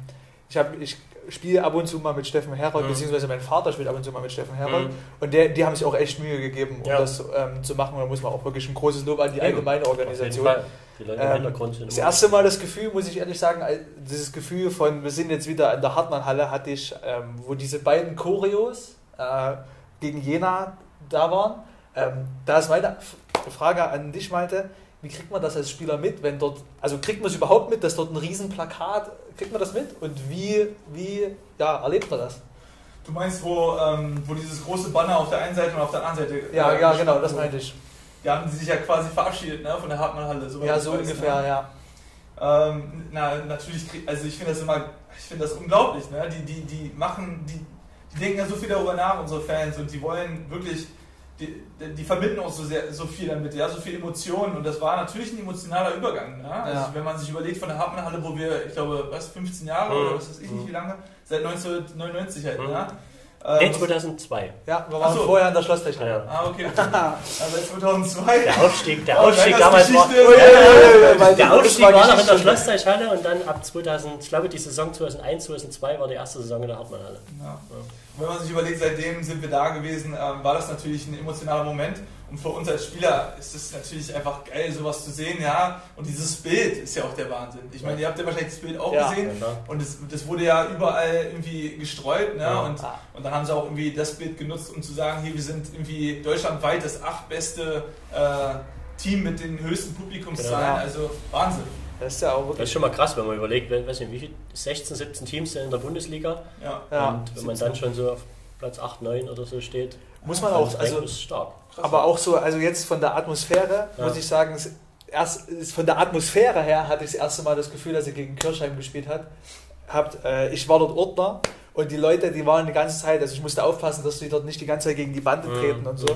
ich habe ich spiele ab und zu mal mit Steffen Herold, mhm. beziehungsweise mein Vater spielt ab und zu mal mit Steffen Herold. Mhm. Und der, die haben sich auch echt Mühe gegeben, um ja. das ähm, zu machen. Und da muss man auch wirklich ein großes Lob an die allgemeine Organisation. Die Leute im ähm, sind das erste Mal das Gefühl, muss ich ehrlich sagen, dieses Gefühl von, wir sind jetzt wieder in der Hartmann-Halle, hatte ich, ähm, wo diese beiden Choreos äh, gegen Jena da waren. Ähm, da ist meine Frage an dich, Malte wie kriegt man das als Spieler mit, wenn dort, also kriegt man es überhaupt mit, dass dort ein Riesenplakat, kriegt man das mit? Und wie, wie ja, erlebt man das? Du meinst, wo, ähm, wo dieses große Banner auf der einen Seite und auf der anderen Seite. Ja, äh, ja, genau, das meinte ich. Da haben sie sich ja quasi verabschiedet ne, von der Hartmannhalle. So ja, so ungefähr, ne? ja. Ähm, na, natürlich, also ich finde das immer, ich finde das unglaublich, ne? Die, die, die machen, die, die denken ja so viel darüber nach, unsere Fans, und die wollen wirklich die, die, verbinden auch so, sehr, so viel damit, ja, so viel Emotionen und das war natürlich ein emotionaler Übergang. Ne? Also ja. wenn man sich überlegt von der Hartmannhalle, wo wir, ich glaube, was, 15 Jahre mhm. oder was weiß ich nicht wie lange, seit 1999 halt, mhm. ne? Nee, 2002. Ähm, ja, wir waren so. vorher an der Schlosstechnik. Ja. Ah, okay. also 2002. Der Aufstieg, der Aufstieg oh, damals war, oh, ja, der Aufstieg war noch in der Schlossteichhalle und dann ab 2000, ich glaube die Saison 2001, 2002 war die erste Saison in der Hartmannhalle. Ja. Wenn man sich überlegt, seitdem sind wir da gewesen, ähm, war das natürlich ein emotionaler Moment. Und für uns als Spieler ist es natürlich einfach geil, sowas zu sehen, ja. Und dieses Bild ist ja auch der Wahnsinn. Ich meine, ihr habt ja wahrscheinlich das Bild auch ja, gesehen. Ja, und das, das, wurde ja überall irgendwie gestreut, ne? Ja. Und, und dann haben sie auch irgendwie das Bild genutzt, um zu sagen, hier, wir sind irgendwie deutschlandweit das achtbeste äh, Team mit den höchsten Publikumszahlen. Genau. Also Wahnsinn. Das ist ja auch wirklich. Das ist schon mal krass, wenn man überlegt, weiß nicht, wie viele 16, 17 Teams sind in der Bundesliga. Ja. Und wenn man dann schon so auf Platz 8, 9 oder so steht. Muss man auch, also ist stark. Aber auch so, also jetzt von der Atmosphäre, ja. muss ich sagen, erst, von der Atmosphäre her hatte ich das erste Mal das Gefühl, dass ihr gegen Kirchheim gespielt hat. habt. Äh, ich war dort Ordner und die Leute, die waren die ganze Zeit, also ich musste aufpassen, dass sie dort nicht die ganze Zeit gegen die Bande mhm. treten mhm. und so.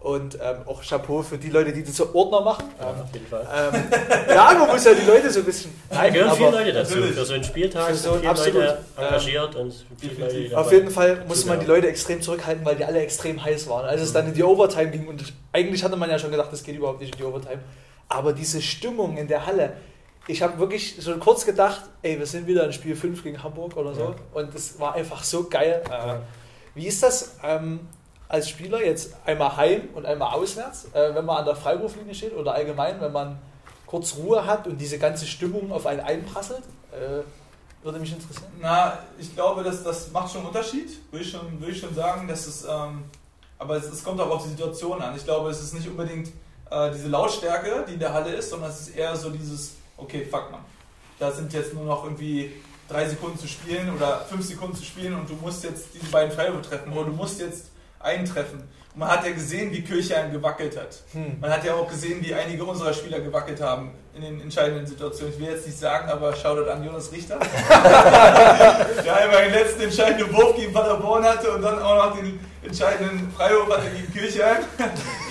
Und ähm, auch Chapeau für die Leute, die das so Ordner machen. Ja, auf jeden Fall. Ähm, ja, man muss ja die Leute so ein bisschen. Nein, da gehören viele Leute dazu. Für so einen Spieltag so viele absolut, Leute engagiert ähm, und Leute, Auf jeden Fall musste man die Leute extrem zurückhalten, weil die alle extrem heiß waren. Als es dann in die Overtime ging, und eigentlich hatte man ja schon gedacht, das geht überhaupt nicht in die Overtime. Aber diese Stimmung in der Halle, ich habe wirklich so kurz gedacht, ey, wir sind wieder in Spiel 5 gegen Hamburg oder so. Ja. Und das war einfach so geil. Äh, wie ist das? Ähm, als Spieler jetzt einmal heim und einmal auswärts, äh, wenn man an der Freiwurflinie steht oder allgemein, wenn man kurz Ruhe hat und diese ganze Stimmung auf einen einprasselt? Äh, würde mich interessieren. Na, ich glaube, dass das macht schon einen Unterschied, würde ich schon, ich schon sagen, dass es, ähm, aber es, es, kommt auch auf die Situation an. Ich glaube, es ist nicht unbedingt äh, diese Lautstärke, die in der Halle ist, sondern es ist eher so dieses, okay, fuck man, da sind jetzt nur noch irgendwie drei Sekunden zu spielen oder fünf Sekunden zu spielen und du musst jetzt diese beiden Freiwürfe treffen oder du musst jetzt eintreffen. Und man hat ja gesehen, wie Kirchheim gewackelt hat. Hm. Man hat ja auch gesehen, wie einige unserer Spieler gewackelt haben in den entscheidenden Situationen. Ich will jetzt nicht sagen, aber Shoutout an Jonas Richter. der einmal den letzten entscheidenden Wurf gegen Paderborn hatte und dann auch noch den entscheidenden Freiwurf hatte gegen Kirchheim.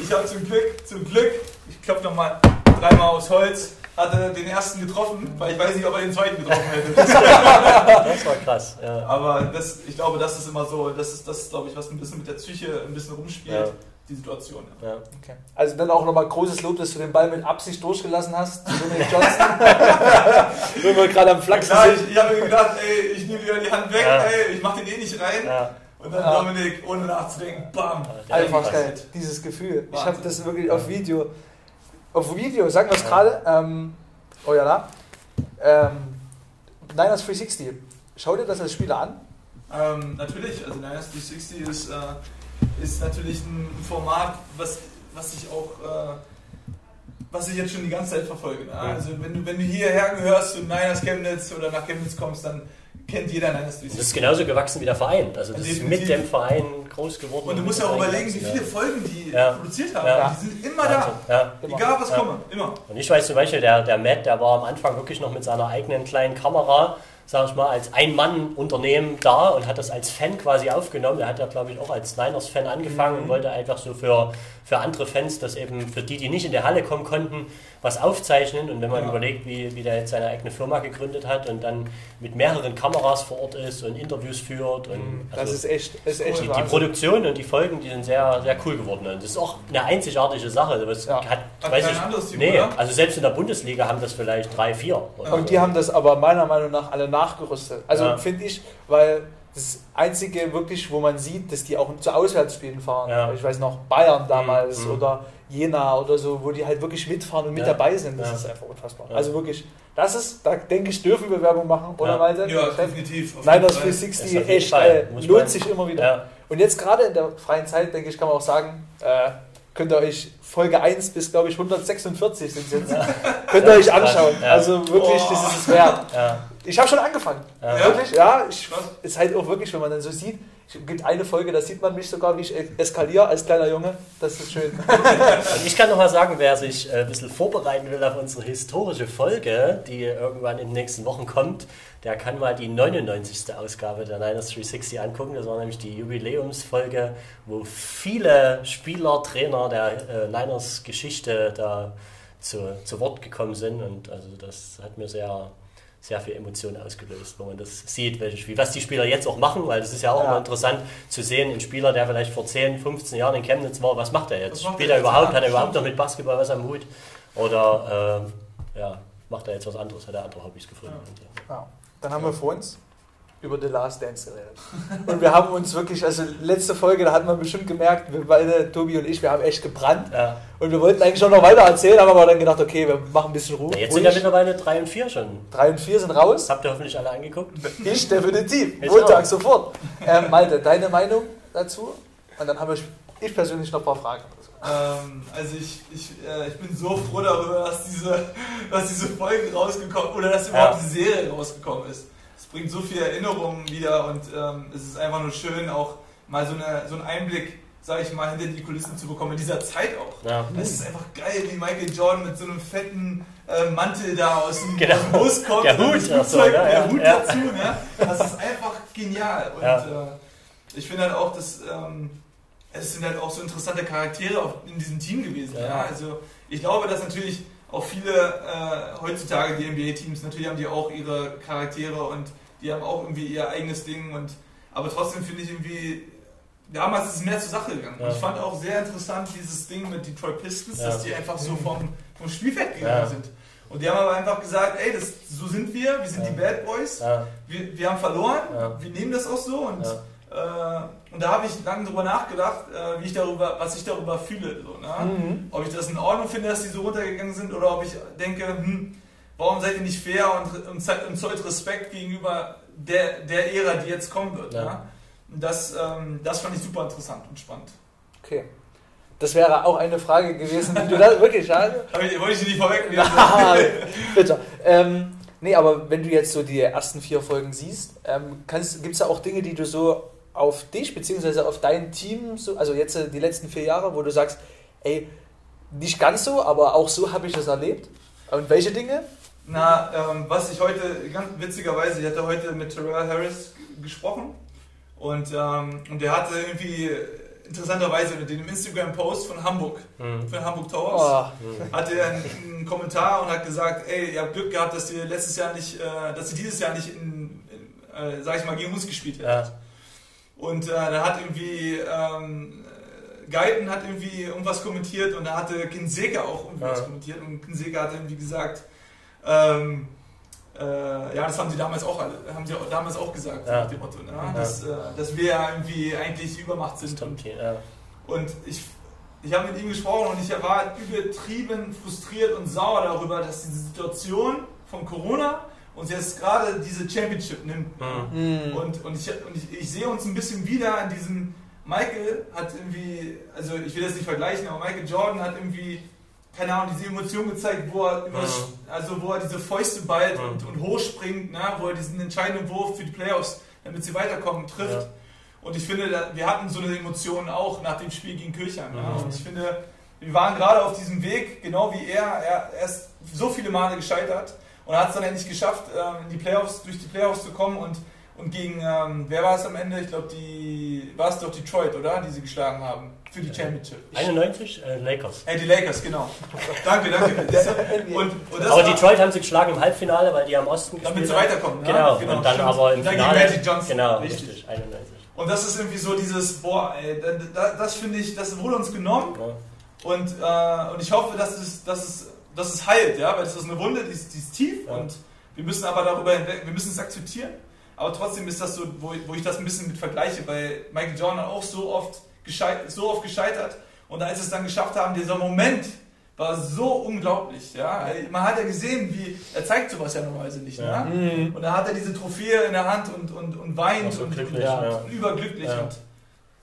Ich habe zum Glück, zum Glück, ich klopfe nochmal dreimal aufs Holz, hatte den ersten getroffen, weil ich weiß nicht, ob er den zweiten getroffen hätte. das war krass. Ja. Aber das, ich glaube, das ist immer so, das ist, das ist, glaube ich, was ein bisschen mit der Psyche ein bisschen rumspielt. Ja. Die Situation. Ja. Okay. Also dann auch nochmal großes Lob, dass du den Ball mit Absicht durchgelassen hast zu Dominik Johnson. Wenn wir gerade am Flachsen ja, sind. Ich, ich habe mir gedacht, ey, ich nehme wieder die Hand weg, ey, ich mache den eh nicht rein. Und dann Dominik, ohne nachzudenken, bam. Einfach geil. Dieses Gefühl. Wahnsinn. Ich habe das wirklich auf Video auf Video, sagen wir es gerade, ähm, oh ja, da, ähm, Niners 360, schau dir das als Spieler an? Ähm, natürlich, also Niners 360 ist, äh, ist natürlich ein Format, was, was ich auch, äh, was ich jetzt schon die ganze Zeit verfolge. Ne? Also wenn du, wenn du hierher gehörst zu Niners Chemnitz oder nach Chemnitz kommst, dann kennt jeder Niners 360. Das ist genauso gewachsen wie der Verein. Also das ist mit dem Verein groß geworden. Und du musst ja auch überlegen, wie viele Folgen die ja. produziert haben. Ja. Die sind immer da. Ja. Egal was komme, immer. Und ich weiß zum Beispiel, der, der Matt, der war am Anfang wirklich noch mit seiner eigenen kleinen Kamera sag ich mal, als Ein-Mann-Unternehmen da und hat das als Fan quasi aufgenommen. Er hat ja, glaube ich, auch als Niners-Fan angefangen mhm. und wollte einfach so für, für andere Fans, das eben für die, die nicht in der Halle kommen konnten, was aufzeichnen. Und wenn man ja. überlegt, wie, wie der jetzt seine eigene Firma gegründet hat und dann mit mehreren Kameras vor Ort ist und Interviews führt. Und mhm. also das ist echt, ist echt die, die, Produktion und die Folgen, die sind sehr, sehr cool geworden. Und das ist auch eine einzigartige Sache. Das ja. hat, hat weiß ich, Team, nee, oder? also selbst in der Bundesliga haben das vielleicht drei, vier. Und die haben das aber meiner Meinung nach alle nachgerüstet. Also ja. finde ich, weil das Einzige wirklich, wo man sieht, dass die auch zu Auswärtsspielen fahren. Ja. Ich weiß noch, Bayern damals mhm. oder Jena oder so, wo die halt wirklich mitfahren und mit ja. dabei sind. Das ist einfach unfassbar. Also wirklich, das ist, da denke ich, dürfen wir Werbung machen, oder ja. Malte? Ja, definitiv. Nein, das 360 echt geil. Lohnt sich immer wieder. Und jetzt gerade in der freien Zeit, denke ich, kann man auch sagen, äh, könnt ihr euch Folge 1 bis, glaube ich, 146 sind jetzt. Ja. könnt ihr euch anschauen. Ja. Also wirklich, oh. das ist es wert. Ja. Ich habe schon angefangen. Wirklich, ja. Ich, ist halt auch wirklich, wenn man dann so sieht, es gibt eine Folge, da sieht man mich sogar, wie ich eskaliere als kleiner Junge. Das ist schön. ich kann noch mal sagen, wer sich äh, ein bisschen vorbereiten will auf unsere historische Folge, die irgendwann in den nächsten Wochen kommt, der kann mal die 99. Ausgabe der Niners 360 angucken. Das war nämlich die Jubiläumsfolge, wo viele Spieler, Trainer der äh, Niners Geschichte da zu, zu Wort gekommen sind. Und also das hat mir sehr sehr viel Emotionen ausgelöst, wo man das sieht, welche Spiel, was die Spieler jetzt auch machen, weil das ist ja auch ja. immer interessant zu sehen, ein Spieler, der vielleicht vor 10, 15 Jahren in Chemnitz war, was macht er jetzt? Macht Spielt er, überhaupt, hat er überhaupt noch mit Basketball was am Hut? Oder äh, ja, macht er jetzt was anderes, hat er andere Hobbys gefunden? Ja. ja. Dann haben wir vor uns über The Last Dance geredet. Und wir haben uns wirklich, also letzte Folge, da hat man bestimmt gemerkt, wir beide, Tobi und ich, wir haben echt gebrannt. Ja. Und wir wollten eigentlich schon noch weiter erzählen, haben aber dann gedacht, okay, wir machen ein bisschen Ruhe. Ja, jetzt sind ja mittlerweile 3 und 4 schon. 3 und 4 sind raus. Habt ihr hoffentlich alle angeguckt? Ich definitiv. Montag sofort. Ähm, Malte, deine Meinung dazu? Und dann habe ich, ich persönlich noch ein paar Fragen. Ähm, also ich, ich, äh, ich bin so froh darüber, dass diese, dass diese Folge rausgekommen oder dass überhaupt ja. die Serie rausgekommen ist bringt so viele Erinnerungen wieder und ähm, es ist einfach nur schön, auch mal so, eine, so einen Einblick, sage ich mal, hinter die Kulissen zu bekommen, in dieser Zeit auch. Ja. Es ist einfach geil, wie Michael Jordan mit so einem fetten äh, Mantel da aus dem, genau. aus dem Bus kommt. Der Hut, so, Flugzeug, ja, der Hut ja. dazu. Ne? Das ist einfach genial. Und äh, ich finde halt auch, dass ähm, es sind halt auch so interessante Charaktere in diesem Team gewesen. Ja. Also ich glaube, dass natürlich auch viele äh, heutzutage die NBA-Teams, natürlich haben die auch ihre Charaktere und die haben auch irgendwie ihr eigenes Ding und aber trotzdem finde ich irgendwie, damals ist es mehr zur Sache gegangen. Ja. Ich fand auch sehr interessant dieses Ding mit Detroit Pistons, ja. dass die einfach so vom, vom Spielfeld gegangen ja. sind. Und die haben aber einfach gesagt, ey, das, so sind wir, wir sind die Bad Boys, wir, wir haben verloren, wir nehmen das auch so und und da habe ich lange drüber nachgedacht, äh, wie ich darüber, was ich darüber fühle. So, ne? mhm. Ob ich das in Ordnung finde, dass die so runtergegangen sind, oder ob ich denke, hm, warum seid ihr nicht fair und, und, und zollt Respekt gegenüber der, der Ära, die jetzt kommen wird. Ja. Ne? Das, ähm, das fand ich super interessant und spannend. Okay. Das wäre auch eine Frage gewesen, die du da wirklich schade. Wollte ich nicht vorwegnehmen. Bitte. Ähm, nee, aber wenn du jetzt so die ersten vier Folgen siehst, ähm, gibt es da auch Dinge, die du so auf dich bzw. auf dein Team, so, also jetzt äh, die letzten vier Jahre, wo du sagst, ey, nicht ganz so, aber auch so habe ich das erlebt? Und welche Dinge? Na, ähm, was ich heute, ganz witzigerweise, ich hatte heute mit Terrell Harris gesprochen und, ähm, und der hatte irgendwie interessanterweise den Instagram-Post von Hamburg, mhm. von Hamburg Towers, oh. hatte einen, einen, Kommentar und hat gesagt, ey, ihr habt Glück gehabt, dass ihr letztes Jahr nicht, äh, dass ihr dieses Jahr nicht in, in äh, sag ich mal, gegen uns gespielt habt. Ja. Und äh, da hat irgendwie ähm, Geiten hat irgendwie irgendwas kommentiert und da hatte Kinseka auch irgendwas ja. kommentiert und Kinseka hat irgendwie gesagt, ähm, äh, ja, das haben sie damals auch, haben sie damals auch gesagt, ja. nach dem Motto, ne? ja. dass, äh, dass wir ja irgendwie eigentlich Übermacht sind. Stimmt, und, ja. und ich, ich habe mit ihm gesprochen und ich war übertrieben frustriert und sauer darüber, dass diese Situation von Corona uns jetzt gerade diese Championship nimmt. Mhm. Und, und, ich, und ich, ich sehe uns ein bisschen wieder in diesem, Michael hat irgendwie, also ich will das nicht vergleichen, aber Michael Jordan hat irgendwie keine Ahnung, diese Emotion gezeigt, wo er, ja. also wo er diese Fäuste ballt ja. und, und hochspringt, ne? wo er diesen entscheidenden Wurf für die Playoffs, damit sie weiterkommen, trifft. Ja. Und ich finde, wir hatten so eine Emotion auch nach dem Spiel gegen Kirchheim. Ne? Und ich finde, wir waren gerade auf diesem Weg, genau wie er. Er, er ist so viele Male gescheitert und er hat es dann endlich geschafft, ähm, in die Playoffs, durch die Playoffs zu kommen und und gegen, ähm, wer war es am Ende? Ich glaube, die war es doch Detroit, oder? Die sie geschlagen haben für die Championship. 91? Äh, Lakers. Äh, die Lakers, genau. danke, danke. und, und aber Detroit haben sie geschlagen im Halbfinale, weil die am Osten gespielt Damit sie weiterkommen. Ne? Genau. genau. Und dann stimmt. aber im dann Finale. Magic Johnson. Genau, richtig. richtig 91. Und das ist irgendwie so dieses, boah, ey, das, das finde ich, das wurde uns genommen. Ja. Und, äh, und ich hoffe, dass es, dass, es, dass es heilt, ja, weil das ist eine Wunde, die ist, die ist tief ja. und Wir müssen aber darüber hinweg, wir müssen es akzeptieren. Aber trotzdem ist das so, wo, wo ich das ein bisschen mit vergleiche, weil Michael Jordan auch so oft, gescheit, so oft gescheitert und als es dann geschafft haben, dieser Moment war so unglaublich. Ja? Man hat ja gesehen, wie er zeigt sowas ja normalerweise nicht. Ja. Ne? Mhm. Und da hat er diese Trophäe in der Hand und, und, und weint so und, und, ja. überglücklich. Ja. Und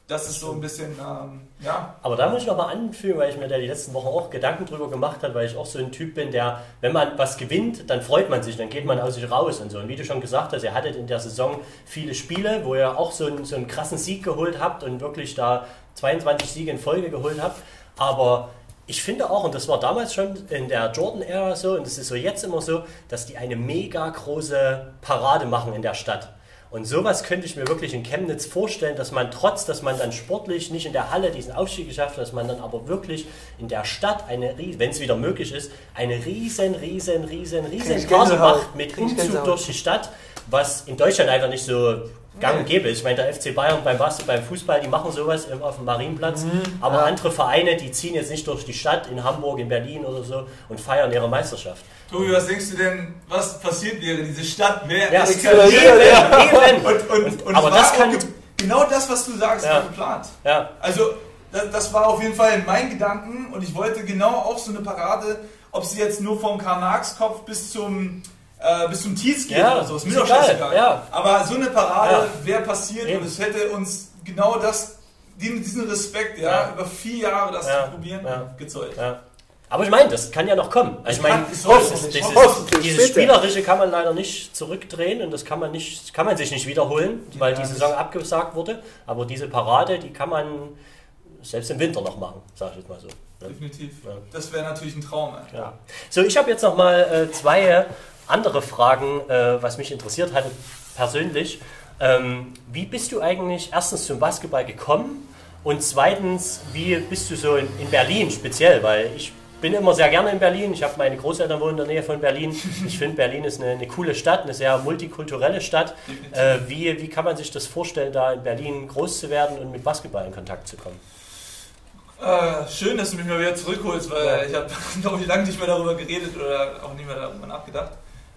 das ist so ein bisschen, ähm, ja. Aber da muss ich nochmal anfügen, weil ich mir da die letzten Wochen auch Gedanken drüber gemacht habe, weil ich auch so ein Typ bin, der, wenn man was gewinnt, dann freut man sich, dann geht man aus sich raus und so. Und wie du schon gesagt hast, ihr hattet in der Saison viele Spiele, wo ihr auch so einen, so einen krassen Sieg geholt habt und wirklich da 22 Siege in Folge geholt habt. Aber ich finde auch, und das war damals schon in der Jordan-Ära so, und das ist so jetzt immer so, dass die eine mega große Parade machen in der Stadt. Und sowas könnte ich mir wirklich in Chemnitz vorstellen, dass man trotz, dass man dann sportlich nicht in der Halle diesen Aufstieg geschafft hat, dass man dann aber wirklich in der Stadt eine, wenn es wieder möglich ist, eine riesen, riesen, riesen, riesen Party macht mit Umzug durch die Stadt, was in Deutschland einfach nicht so gang und gäbe ist. Ich meine, der FC Bayern beim Basketball, beim Fußball, die machen sowas auf dem Marienplatz. Mhm, aber ja. andere Vereine, die ziehen jetzt nicht durch die Stadt in Hamburg, in Berlin oder so und feiern ihre Meisterschaft. Tobi, was denkst du denn, was passiert wäre, diese Stadt wäre ja, eskaliert? Ja. Und, und, und, und aber das kann genau das, was du sagst, ja. geplant. Ja. Also das, das, war auf jeden Fall mein Gedanken und ich wollte genau auch so eine Parade, ob sie jetzt nur vom Karl-Marx-Kopf bis zum äh, bis zum Tees geht ja, oder so. Ist mir doch scheißegal. Ja. Aber so eine Parade ja. wäre passiert Eben. und es hätte uns genau das, diesen Respekt, ja, über vier Jahre das zu probieren, gezollt. Aber ich meine, das kann ja noch kommen. Also ich meine, dieses Spielerische kann man leider nicht zurückdrehen und das kann man, nicht, kann man sich nicht wiederholen, weil die Saison abgesagt wurde. Aber diese Parade, die kann man selbst im Winter noch machen, sage ich jetzt mal so. Definitiv. Ja. Das wäre natürlich ein Traum. Ja. So, ich habe jetzt noch mal äh, zwei andere Fragen, äh, was mich interessiert hat persönlich. Ähm, wie bist du eigentlich erstens zum Basketball gekommen und zweitens, wie bist du so in, in Berlin speziell? Weil ich bin immer sehr gerne in Berlin. Ich habe meine Großeltern wohnen in der Nähe von Berlin. Ich finde, Berlin ist eine, eine, coole Stadt, eine sehr multikulturelle Stadt. Äh, wie, wie kann man sich das vorstellen, da in Berlin groß zu werden und mit Basketball in Kontakt zu kommen? Äh, schön, dass du mich mal wieder zurückholst, weil ja. ich habe, glaube ich, lange nicht mehr darüber geredet oder auch nicht mehr darüber nachgedacht.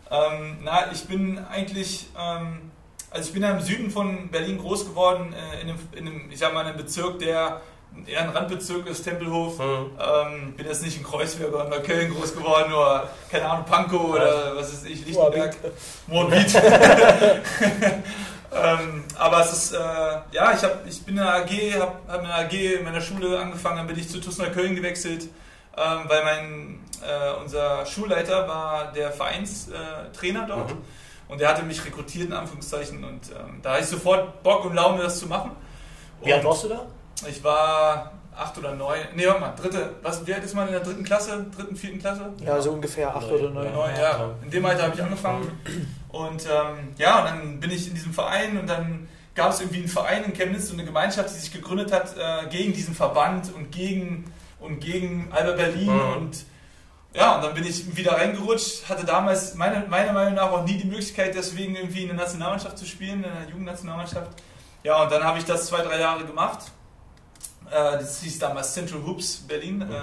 Ähm, na, ich bin eigentlich, ähm, also ich bin ja im Süden von Berlin groß geworden, äh, in, einem, in einem, ich sag mal, einem Bezirk, der eher ein Randbezirk ist, Tempelhof. Mhm. Ähm, bin jetzt nicht in Kreuzberg oder in Neukölln groß geworden, nur, keine Ahnung, Pankow oder was ist ich, Lichtenberg, Moabit. ähm, aber es ist, äh, ja, ich, hab, ich bin in der AG, habe hab in der AG in meiner Schule angefangen, dann bin ich zu TuS Neukölln gewechselt, ähm, weil mein äh, unser Schulleiter war der Vereinstrainer dort mhm. und der hatte mich rekrutiert in Anführungszeichen und ähm, da hatte ich sofort Bock und Laune, das zu machen. Wie alt warst du da? Ich war acht oder neun, nee, warte mal, dritte, was, wie alt ist man in der dritten Klasse, dritten, vierten Klasse? Ja, so ungefähr acht oder neun. neun ja. In dem Alter habe ich angefangen und ähm, ja, und dann bin ich in diesem Verein und dann gab es irgendwie einen Verein in Chemnitz, so eine Gemeinschaft, die sich gegründet hat äh, gegen diesen Verband und gegen, und gegen Alba Berlin mhm. und ja, und dann bin ich wieder reingerutscht, hatte damals meine, meiner Meinung nach auch nie die Möglichkeit, deswegen irgendwie in der Nationalmannschaft zu spielen, in der Jugendnationalmannschaft. Ja, und dann habe ich das zwei, drei Jahre gemacht. Äh, das hieß damals Central Hoops Berlin, mhm. äh,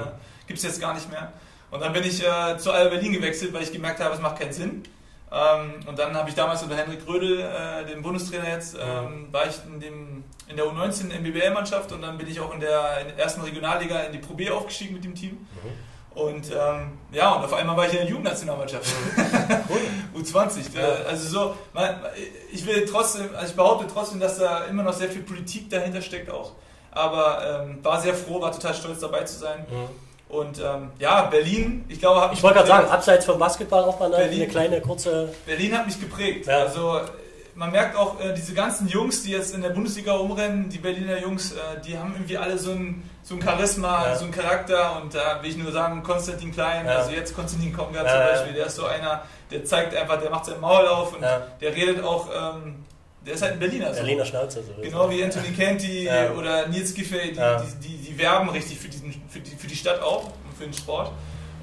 gibt es jetzt gar nicht mehr. Und dann bin ich äh, zu Alba Berlin gewechselt, weil ich gemerkt habe, es macht keinen Sinn. Ähm, und dann habe ich damals unter Henrik Rödel, dem Bundestrainer jetzt, ähm, war ich in, dem, in der U19 MBBL-Mannschaft und dann bin ich auch in der, in der ersten Regionalliga in die Pro B aufgestiegen mit dem Team. Mhm. Und ähm, ja, und auf einmal war ich in der Jugendnationalmannschaft. Cool. U20. Ja. Also so, ich will trotzdem, also ich behaupte trotzdem, dass da immer noch sehr viel Politik dahinter steckt auch. Aber ähm, war sehr froh, war total stolz dabei zu sein. Mhm. Und ähm, ja, Berlin, ich glaube, Ich wollte gerade sagen, abseits vom Basketball auch mal eine, eine kleine kurze. Berlin hat mich geprägt. Ja. Also man merkt auch, äh, diese ganzen Jungs, die jetzt in der Bundesliga umrennen, die Berliner Jungs, äh, die haben irgendwie alle so ein, so ein Charisma, ja. so ein Charakter und da will ich nur sagen, Konstantin Klein, ja. also jetzt Konstantin Konga zum Beispiel, der ist so einer, der zeigt einfach, der macht sein Maul auf und der redet auch, ähm, der ist halt ein Berliner. So. Berliner Schnauze. So genau wie Anthony Canty oder Nils Giffey, die, die, die, die, werben richtig für, diesen, für, die, für die Stadt auch und für den Sport.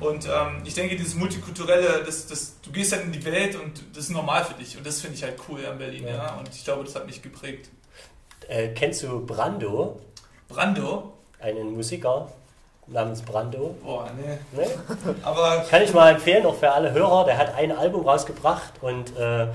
Und ähm, ich denke, dieses Multikulturelle, das, das, du gehst halt in die Welt und das ist normal für dich. Und das finde ich halt cool an Berlin, ja. ja. Und ich glaube, das hat mich geprägt. Äh, kennst du Brando? Brando? Einen Musiker, namens Brando. Boah, nee. nee? Aber Kann ich mal empfehlen, auch für alle Hörer. Der hat ein Album rausgebracht und äh,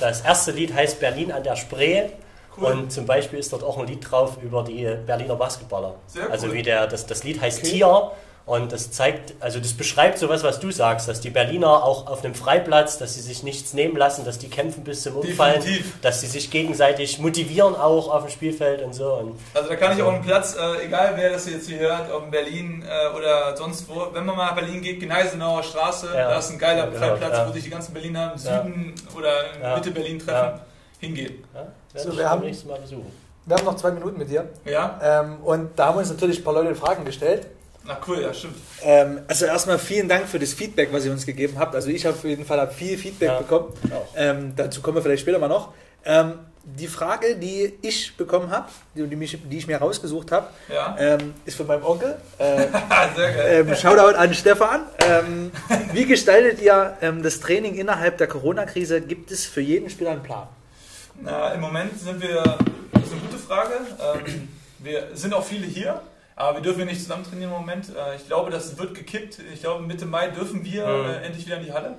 das erste Lied heißt Berlin an der Spree. Cool. Und zum Beispiel ist dort auch ein Lied drauf über die Berliner Basketballer. Sehr also wie der, das, das Lied heißt okay. Tier und das zeigt, also das beschreibt sowas, was du sagst, dass die Berliner auch auf einem Freiplatz, dass sie sich nichts nehmen lassen, dass die kämpfen bis zum Umfallen, Definitiv. dass sie sich gegenseitig motivieren auch auf dem Spielfeld und so. Und also da kann ich auch einen Platz, äh, egal wer das jetzt hier hört, ob in Berlin äh, oder sonst wo, wenn man mal nach Berlin geht, Gneisenauer Straße, ja. da ist ein geiler ja, genau, Freiplatz, ja. wo sich die ganzen Berliner im Süden oder in Mitte Berlin treffen, hingehen. Ja, so, wir haben, Mal besuchen. wir haben noch zwei Minuten mit dir. Ja. Ähm, und da haben uns natürlich ein paar Leute Fragen gestellt. Na cool, ja, stimmt. Ähm, also erstmal vielen Dank für das Feedback, was ihr uns gegeben habt. Also ich habe auf jeden Fall hab viel Feedback ja, bekommen. Ähm, dazu kommen wir vielleicht später mal noch. Ähm, die Frage, die ich bekommen habe, die, die, die, ich mir rausgesucht habe, ja. Ähm, ist von meinem Onkel. Äh. Ähm, Shoutout an Stefan. Ähm, wie gestaltet ihr das Training innerhalb der Corona-Krise? Gibt es für jeden Spieler einen Plan? Na, Im Moment sind wir, das ist eine gute Frage. wir sind auch viele hier. Aber wir dürfen nicht zusammen trainieren im Moment. Äh, ich glaube, das wird gekippt. Ich glaube, Mitte Mai dürfen wir mhm. Äh, endlich wieder in die Halle.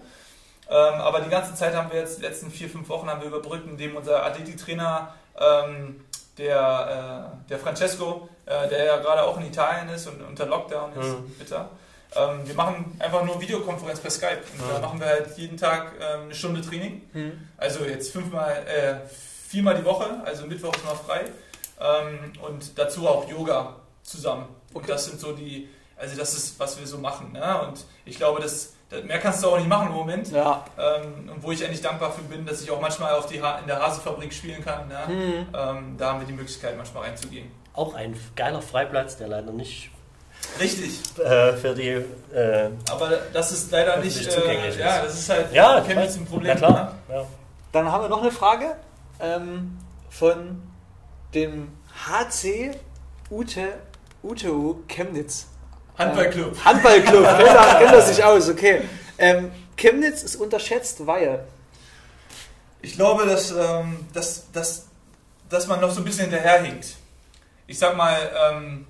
Ähm, aber die ganze Zeit haben wir jetzt, die letzten vier, fünf Wochen haben wir überbrückt, indem unser Athletiktrainer, ähm, der, äh, der Francesco, der ja gerade auch in Italien ist und unter Lockdown ist, mhm. bitter. Ähm, wir machen einfach nur Videokonferenz per Skype. Und da machen wir halt jeden Tag eine Stunde Training. Mhm. Also jetzt fünfmal, äh, viermal die Woche, also Mittwoch ist mal frei. und dazu auch Yoga zusammen. Okay. Und das sind so die, also das ist, was wir so machen. Ne? Und ich glaube, das, mehr kannst du auch nicht machen im Moment. Ja. Ähm, und wo ich endlich dankbar für bin, dass ich auch manchmal auf die in der Hasefabrik spielen kann. Ne? Mhm. Ähm, da haben wir die Möglichkeit, manchmal reinzugehen. Auch ein geiler Freiplatz, der leider nicht Richtig. Äh, für die. Äh, Aber das ist leider nicht. nicht zugänglich äh, ja, das ist halt. Ja, ich ein Problem. Ja, klar. Ne? Ja. Dann haben wir noch eine Frage ähm, von dem HC Ute UTU Chemnitz. Handballclub. Äh, Handballclub, kennt, kennt das sich aus, okay. Ähm, Chemnitz ist unterschätzt, weil. Ich glaube, dass, ähm, dass, dass, dass man noch so ein bisschen hinterherhinkt. Ich sag mal, ähm,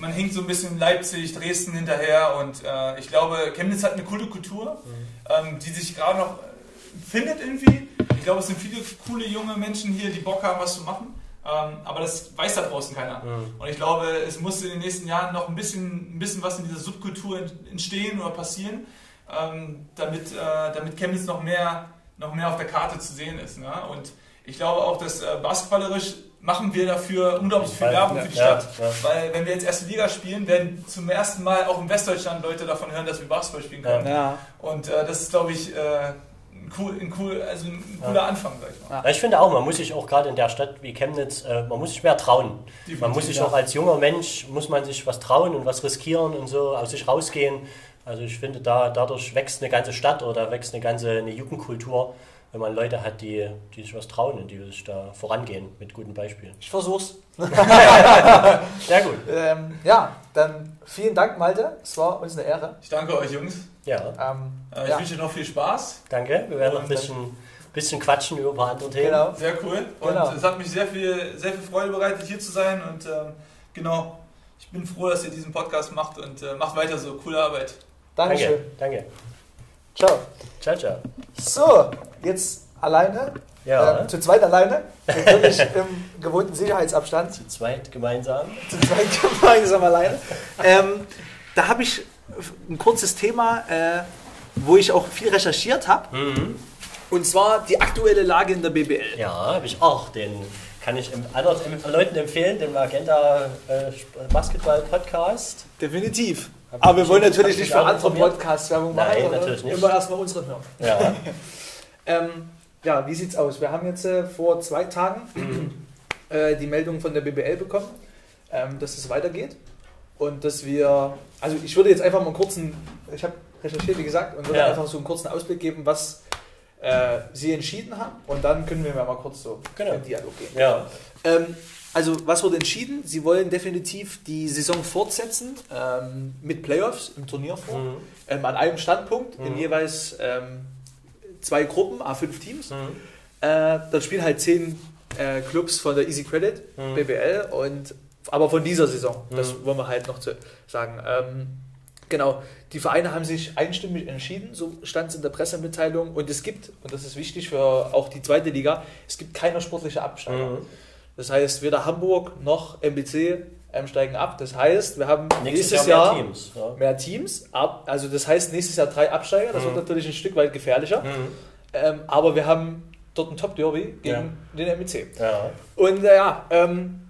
man hinkt so ein bisschen Leipzig, Dresden hinterher und äh, ich glaube, Chemnitz hat eine coole Kultur, mhm. ähm, die sich gerade noch findet irgendwie. Ich glaube, es sind viele coole junge Menschen hier, die Bock haben, was zu machen. Ähm, aber das weiß da draußen keiner. Mhm. Und ich glaube, es muss in den nächsten Jahren noch ein bisschen, ein bisschen was in dieser Subkultur entstehen oder passieren, ähm, damit, äh, damit Chemnitz noch mehr, noch mehr auf der Karte zu sehen ist. Ne? Und ich glaube auch, dass äh, basketballerisch machen wir dafür unglaublich viel Werbung für die Stadt. Ja, ja. Weil wenn wir jetzt erste Liga spielen, werden zum ersten Mal auch in Westdeutschland Leute davon hören, dass wir Basketball spielen können. Ja. Und äh, das ist, glaube ich, äh, cool, ein, cool, also ein cooler ja. Anfang, sag ich mal. Ja. Ich finde auch, man muss sich auch gerade in der Stadt wie Chemnitz, äh, man muss sich mehr trauen. Definitiv, man muss sich ja. auch als junger Mensch, muss man sich was trauen und was riskieren und so aus sich rausgehen. Also ich finde, da, dadurch wächst eine ganze Stadt oder wächst eine ganze eine Jugendkultur, wenn man Leute hat, die, die sich was trauen und die sich da vorangehen mit guten Beispielen. Ich versuch's. Sehr gut. Ähm, ja, dann vielen Dank, Malte. Es war uns eine Ehre. Ich danke euch, Jungs. Ja. Ähm, äh, ich ja. wünsche noch viel Spaß. Danke. Wir werden noch ein bisschen, bisschen quatschen über ein paar andere Themen. Genau. Sehr cool. Und genau. es hat mich sehr viel, sehr viel Freude bereitet, hier zu sein. Und ähm, genau, ich bin froh, dass ihr diesen Podcast macht und äh, macht weiter so. Coole Arbeit. Dankeschön. Danke. Danke. Ciao. Ciao, ciao. So, jetzt alleine. Ja. Ähm, zu zweit alleine. Natürlich im gewohnten Sicherheitsabstand. Zu zweit gemeinsam. Zu zweit gemeinsam alleine. Ähm, da habe ich ein kurzes Thema, äh, wo ich auch viel recherchiert habe. Mhm. Und zwar die aktuelle Lage in der BBL. Ja, habe ich auch. Den kann ich anderen Leuten empfehlen, den Magenta äh, Basketball Podcast. Definitiv. Hab Aber wir wollen natürlich nicht für andere Podcasts Werbung machen. Nein, natürlich nicht. Immer erstmal unsere hören. Ja. ähm, ja, wie sieht's aus? Wir haben jetzt äh, vor zwei Tagen äh, die Meldung von der BBL bekommen, ähm, dass es weitergeht und dass wir, also ich würde jetzt einfach mal einen kurzen, ich habe recherchiert, wie gesagt, und würde ja. einfach so einen kurzen Ausblick geben, was äh, sie entschieden haben und dann können wir mal kurz so genau. in Dialog gehen. Ja. Ähm, also was wurde entschieden? Sie wollen definitiv die Saison fortsetzen ähm, mit Playoffs im Turnierform mhm. ähm, an einem Standpunkt mhm. in jeweils ähm, zwei Gruppen, A5 Teams. Mhm. Äh, dann spielen halt zehn äh, Clubs von der Easy Credit, mhm. BBL und aber von dieser Saison. Das mhm. wollen wir halt noch zu sagen. Ähm, genau, die Vereine haben sich einstimmig entschieden, so stand es in der Pressemitteilung. Und es gibt, und das ist wichtig für auch die zweite Liga, es gibt keine sportliche Absteiger. Mhm. Das heißt, weder Hamburg noch MBC ähm, steigen ab. Das heißt, wir haben nächstes, nächstes Jahr, mehr Teams. Ja. Mehr Teams ab, also das heißt nächstes Jahr drei Absteiger. Das mhm. wird natürlich ein Stück weit gefährlicher. Mhm. Ähm, aber wir haben dort ein Top-Derby gegen ja. den MBC. Ja. Und äh, ja, ähm,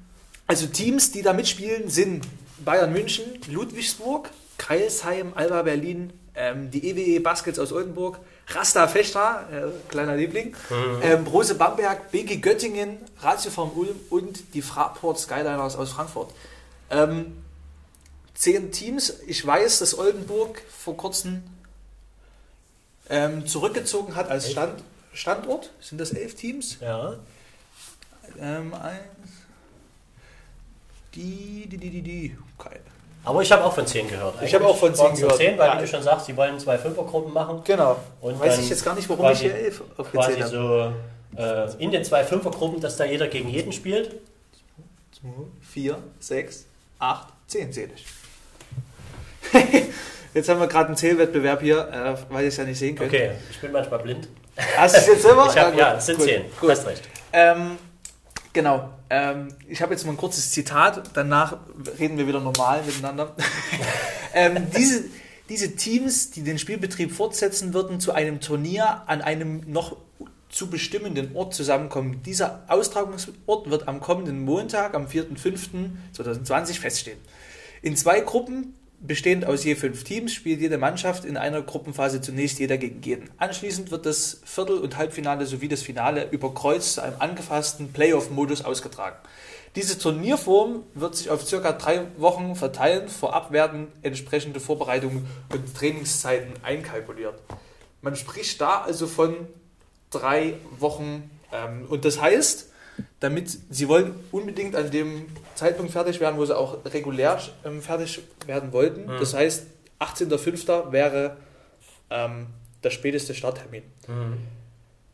also Teams, die da mitspielen, sind Bayern München, Ludwigsburg, Kreilsheim, Alba Berlin, ähm, die EWE Baskets aus Oldenburg, Rasta Fechter, äh, kleiner Liebling, mhm. ähm, Brose Bamberg, BG Göttingen, Ratioform Ulm und die Fraport Skyliners aus Frankfurt. Ähm, zehn Teams. Ich weiß, dass Oldenburg vor kurzem ähm, zurückgezogen hat als Stand, Standort. Sind das elf Teams? Ja. Ähm, eins, die, die, die, die, die. Keine. Aber ich habe auch von 10 gehört. Eigentlich ich habe auch von 10 gehört. 10, weil ja. wie du schon sagst, sie wollen zwei Fünfergruppen machen. Genau. Und Weiß ich jetzt gar nicht, warum ich hier 11 aufgezählt habe. so äh, in den zwei Fünfergruppen, dass da jeder gegen jeden spielt. 2, 4, 6, 8, 10 zähle ich. jetzt haben wir gerade einen Zählwettbewerb hier, äh, weil ich es ja nicht sehen kann. Okay, ich bin manchmal blind. Hast du es jetzt selber? Hab, ja, es sind 10. Du hast recht. Ähm, Genau. Ähm, ich habe jetzt mal ein kurzes Zitat, danach reden wir wieder normal miteinander. ähm, diese, diese Teams, die den Spielbetrieb fortsetzen würden, zu einem Turnier an einem noch zu bestimmenden Ort zusammenkommen. Dieser Austragungsort wird am kommenden Montag, am 4.5.2020 feststehen. In zwei Gruppen Bestehend aus je fünf Teams spielt jede Mannschaft in einer Gruppenphase zunächst jeder gegen jeden. Anschließend wird das Viertel- und Halbfinale sowie das Finale über Kreuz zu einem angefassten Playoff-Modus ausgetragen. Diese Turnierform wird sich auf circa drei Wochen verteilen. Vorab werden entsprechende Vorbereitungen und Trainingszeiten einkalkuliert. Man spricht da also von drei Wochen. Ähm, und das heißt, damit sie wollen unbedingt an dem Zeitpunkt fertig werden, wo sie auch regulär ähm, fertig werden wollten. Mhm. Das heißt, 18.05. wäre ähm, der späteste Starttermin. Mhm.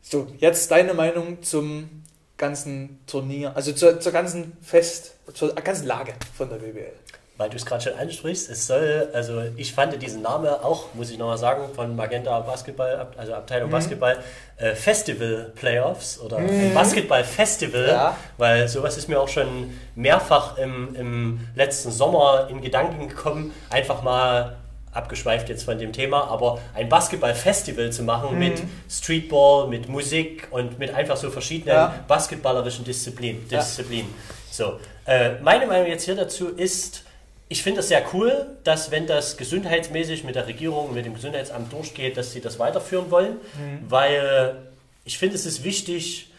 So, jetzt deine Meinung zum ganzen Turnier, also zur, zur ganzen Fest, zur ganzen Lage von der BBL weil du es gerade schon ansprichst, es soll, also ich fand diesen Namen auch, muss ich nochmal sagen, von Magenta Basketball, also Abteilung mhm. Basketball, äh, Festival Playoffs oder mhm. Basketball Festival, ja. weil sowas ist mir auch schon mehrfach im, im letzten Sommer in Gedanken gekommen, einfach mal abgeschweift jetzt von dem Thema, aber ein Basketball-Festival zu machen mhm. mit Streetball, mit Musik und mit einfach so verschiedenen ja. basketballerischen Disziplinen. Disziplinen. Ja. So, äh, meine Meinung jetzt hier dazu ist, ich finde es sehr cool, dass wenn das gesundheitsmäßig mit der Regierung, mit dem Gesundheitsamt durchgeht, dass sie das weiterführen wollen, mhm. weil ich finde, es ist wichtig,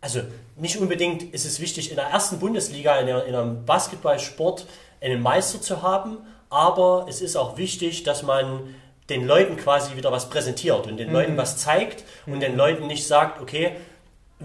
also nicht unbedingt ist es wichtig, in der ersten Bundesliga, in, der, in einem Basketballsport einen Meister zu haben, aber es ist auch wichtig, dass man den Leuten quasi wieder was präsentiert und den mhm. Leuten was zeigt und mhm. den Leuten nicht sagt, okay,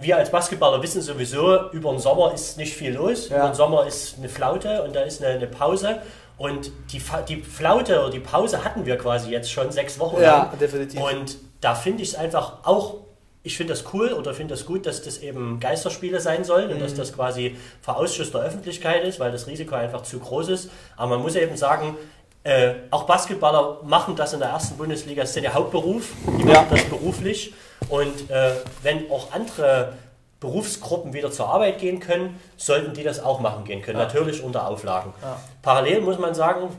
wir als Basketballer wissen sowieso, über den Sommer ist nicht viel los. Ja. Über den Sommer ist eine Flaute und da ist eine, eine Pause. Und die, die Flaute oder die Pause hatten wir quasi jetzt schon sechs Wochen ja, lang. definitiv. Und da finde ich es einfach auch, ich finde das cool oder finde das gut, dass das eben Geisterspiele sein sollen mhm. und dass mhm. das quasi vor Ausschuss der Öffentlichkeit ist, weil das Risiko einfach zu groß ist. Aber man muss eben sagen, äh, auch Basketballer machen das in der ersten Bundesliga, das ist ja der Hauptberuf, die machen das beruflich. Und äh, wenn auch andere Berufsgruppen wieder zur Arbeit gehen können, sollten die das auch machen gehen können. Ja. Natürlich unter Auflagen. Ja. Parallel muss man sagen,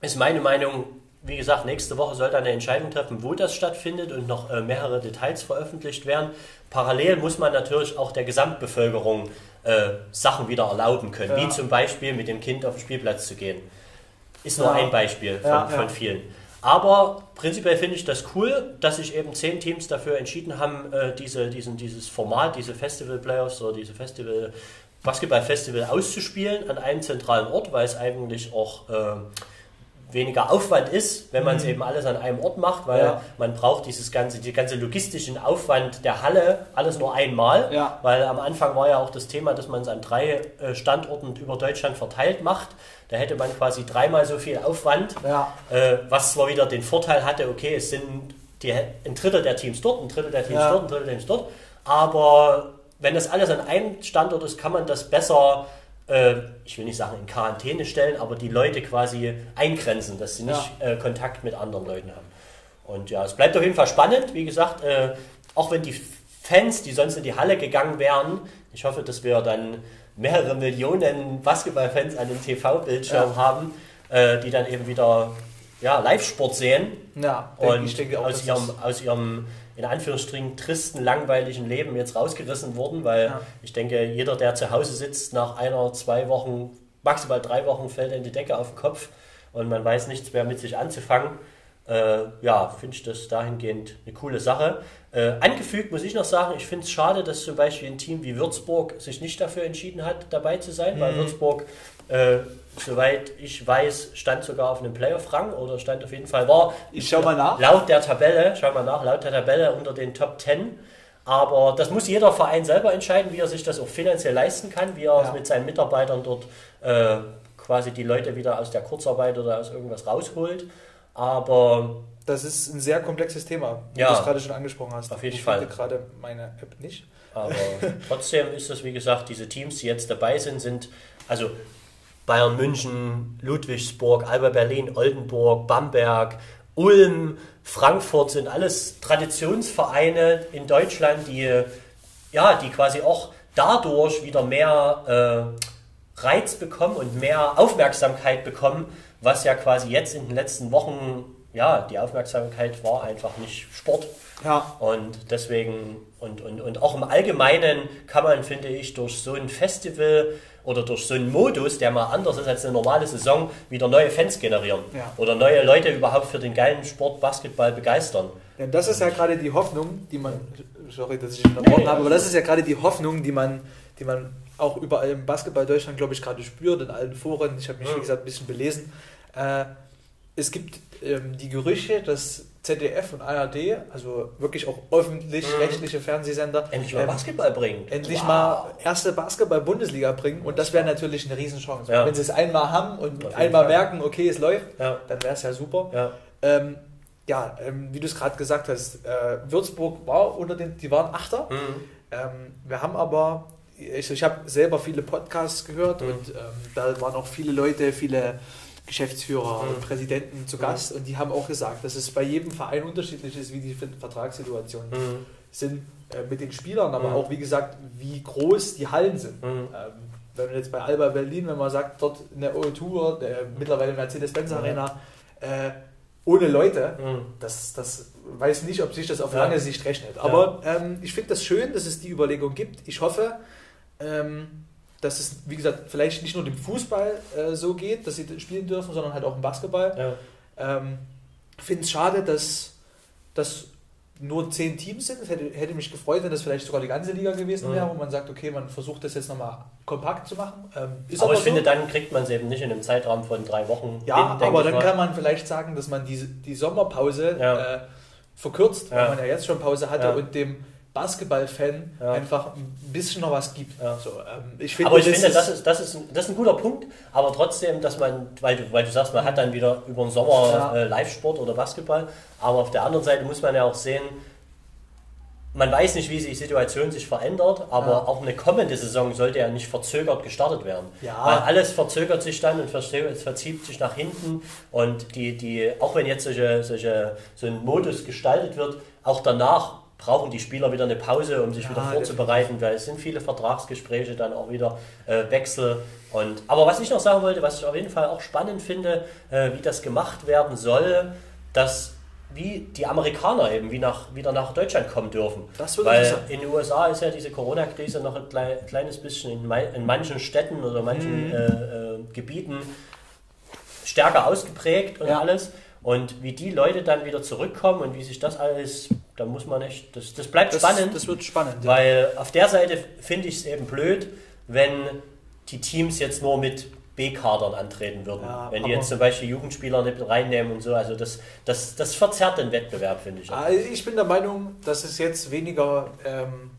ist meine Meinung, wie gesagt, nächste Woche soll dann eine Entscheidung treffen, wo das stattfindet und noch äh, mehrere Details veröffentlicht werden. Parallel muss man natürlich auch der Gesamtbevölkerung äh, Sachen wieder erlauben können, ja. wie zum Beispiel mit dem Kind auf den Spielplatz zu gehen. Ist nur ein Beispiel von, von vielen. Aber prinzipiell finde ich das cool, dass sich eben zehn Teams dafür entschieden haben, äh, diese, diesen, dieses Format, diese Festival Playoffs oder diese Festival Basketball-Festival auszuspielen an einem zentralen Ort, weil es eigentlich auch äh, weniger Aufwand ist, wenn man es mhm. eben alles an einem Ort macht, weil ja. man braucht dieses ganze, die ganze logistischen Aufwand der Halle alles nur einmal, ja. weil am Anfang war ja auch das Thema, dass man es an drei äh, Standorten über Deutschland verteilt macht. Da hätte man quasi dreimal so viel Aufwand, ja. äh, was zwar wieder den Vorteil hatte, okay, es sind die, ein Drittel der Teams dort, ein Drittel der Teams dort, ein Drittel der Teams dort, aber wenn das alles an einem Standort ist, kann man das besser äh, ich will nicht sagen in Quarantäne stellen, aber die Leute quasi eingrenzen, dass sie nicht ja. äh, Kontakt mit anderen Leuten haben. Und ja, es bleibt auf jeden Fall spannend. Wie gesagt, äh, auch wenn die Fans, die sonst in die Halle gegangen wären, ich hoffe, dass wir dann mehrere Millionen Basketballfans an den TV-Bildschirm ja. haben, äh, die dann eben wieder ja, Live-Sport sehen. Ja, und auch, aus, ihrem, aus ihrem in Anführungsstrichen tristen, langweiligen Leben jetzt rausgerissen wurden, weil ja. ich denke, jeder, der zu Hause sitzt, nach einer, zwei Wochen, maximal drei Wochen, fällt in die Decke auf den Kopf und man weiß nichts mehr mit sich anzufangen. Äh, ja, finde ich das dahingehend eine coole Sache. Äh, angefügt muss ich noch sagen, ich finde es schade, dass zum Beispiel ein Team wie Würzburg sich nicht dafür entschieden hat, dabei zu sein, mhm. weil Würzburg äh, soweit ich weiß, stand sogar auf einem Playoff-Rang oder stand auf jeden Fall, war ich schau mal nach. laut der Tabelle, schau mal nach, laut der Tabelle unter den Top 10. Aber das muss jeder Verein selber entscheiden, wie er sich das auch finanziell leisten kann, wie er ja. mit seinen Mitarbeitern dort äh, quasi die Leute wieder aus der Kurzarbeit oder aus irgendwas rausholt. Aber das ist ein sehr komplexes Thema, wie ja, du es gerade schon angesprochen hast. Auf jeden ich Fall. Gerade meine App nicht. Aber trotzdem ist das, wie gesagt, diese Teams, die jetzt dabei sind, sind, also Bayern München, Ludwigsburg, Alba Berlin, Oldenburg, Bamberg, Ulm, Frankfurt sind alles Traditionsvereine in Deutschland, die ja, die quasi auch dadurch wieder mehr äh, Reiz bekommen und mehr Aufmerksamkeit bekommen, was ja quasi jetzt in den letzten Wochen, ja, die Aufmerksamkeit war einfach nicht Sport. Ja. Und deswegen, und, und, und auch im Allgemeinen kann man, finde ich, durch so ein Festival oder durch so einen Modus, der mal anders ist als eine normale Saison, wieder neue Fans generieren. Ja. Oder neue Leute überhaupt für den geilen Sport Basketball begeistern. Ja, das ist ja gerade die Hoffnung, die man, sorry, dass ich unterbrochen nee, habe, aber das ist ja gerade die Hoffnung, die man, die man auch überall im Basketball Deutschland, glaube ich, gerade spürt, in allen Foren. Ich habe mich, wie gesagt, ein bisschen belesen. Äh, es gibt ähm, die Gerüchte, dass ZDF und ARD, also wirklich auch öffentlich-rechtliche mhm. Fernsehsender, endlich mal ähm, Basketball bringen. Endlich wow. mal erste Basketball-Bundesliga bringen und das wäre natürlich eine Riesenchance. Ja. Wenn sie es einmal haben und einmal Fall. merken, okay, es läuft, ja. dann wäre es ja super. Ja, ähm, ja ähm, wie du es gerade gesagt hast, äh, Würzburg war unter den, die waren Achter. Mhm. Ähm, wir haben aber, ich, ich habe selber viele Podcasts gehört mhm. und ähm, da waren auch viele Leute, viele Geschäftsführer mhm. und Präsidenten zu Gast mhm. und die haben auch gesagt, dass es bei jedem Verein unterschiedlich ist, wie die Vertragssituationen mhm. sind äh, mit den Spielern, aber mhm. auch wie gesagt, wie groß die Hallen sind. Mhm. Ähm, wenn man jetzt bei Alba Berlin, wenn man sagt, dort in der O2, der mittlerweile Mercedes-Benz Arena, äh, ohne Leute, mhm. das, das weiß nicht, ob sich das auf lange Sicht rechnet. Aber ähm, ich finde das schön, dass es die Überlegung gibt. Ich hoffe, ähm, dass es, wie gesagt, vielleicht nicht nur dem Fußball äh, so geht, dass sie spielen dürfen, sondern halt auch im Basketball. Ja. Ähm, Finde es schade, dass das nur zehn Teams sind. Es hätte, hätte mich gefreut, wenn das vielleicht sogar die ganze Liga gewesen wäre, mhm. wo man sagt, okay, man versucht das jetzt nochmal kompakt zu machen. Ähm, aber, aber, ich so. finde, dann kriegt man es eben nicht in einem Zeitraum von drei Wochen. Ja, hin, aber dann mal. kann man vielleicht sagen, dass man die, die Sommerpause ja. äh, verkürzt, ja. weil man ja jetzt schon Pause hatte und dem Basketball-Fan ja. einfach ein bisschen noch was gibt. Ja. So, ähm, ich finde, aber ich das finde, das ist, das, ist ein, das ist ein guter Punkt, aber trotzdem, dass man, weil du, weil du sagst, man hat dann wieder über den Sommer ja. äh, Live-Sport oder Basketball, aber auf der anderen Seite muss man ja auch sehen, man weiß nicht, wie sich die Situation sich verändert, aber ja. auch eine kommende Saison sollte ja nicht verzögert gestartet werden. Ja. Weil alles verzögert sich dann und verzieht sich nach hinten und die, die, auch wenn jetzt solche, solche, so ein Modus gestaltet wird, auch danach brauchen die Spieler wieder eine Pause, um sich ja, wieder vorzubereiten, weil es sind viele Vertragsgespräche, dann auch wieder äh, Wechsel. Und, aber was ich noch sagen wollte, was ich auf jeden Fall auch spannend finde, äh, wie das gemacht werden soll, dass wie die Amerikaner eben wie nach, wieder nach Deutschland kommen dürfen. Weil in den USA ist ja diese Corona-Krise noch ein klein, kleines bisschen in, in, manchen Städten oder manchen mhm. äh, äh, Gebieten stärker ausgeprägt und ja. alles. Und wie die Leute dann wieder zurückkommen und wie sich das alles, da muss man echt, das, das bleibt das, spannend. Das wird spannend. Ja. Weil auf der Seite finde ich es eben blöd, wenn die Teams jetzt nur mit B-Kadern antreten würden. Ja, wenn die jetzt zum Beispiel Jugendspieler nicht reinnehmen und so, also das, das, das verzerrt den Wettbewerb, finde ich. Also ich bin der Meinung, dass es jetzt weniger ähm,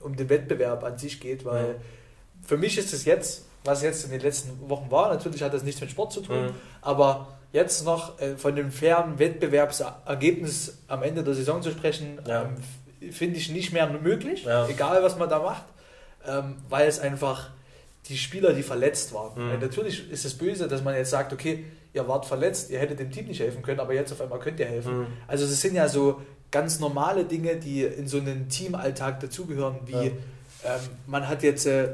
um den Wettbewerb an sich geht, weil mhm. für mich ist es jetzt, was jetzt in den letzten Wochen war, natürlich hat das nichts mit Sport zu tun, mhm. aber jetzt noch äh, von dem fairen Wettbewerbsergebnis am Ende der Saison zu sprechen, ja. ähm, finde ich nicht mehr möglich, ja. egal was man da macht, ähm, weil es einfach die Spieler, die verletzt waren. Mhm. natürlich ist es böse, dass man jetzt sagt, okay, ihr wart verletzt, ihr hättet dem Team nicht helfen können, aber jetzt auf einmal könnt ihr helfen. Mhm. Also es sind ja so ganz normale Dinge, die in so einen Teamalltag dazugehören, wie ja. ähm, man hat jetzt äh,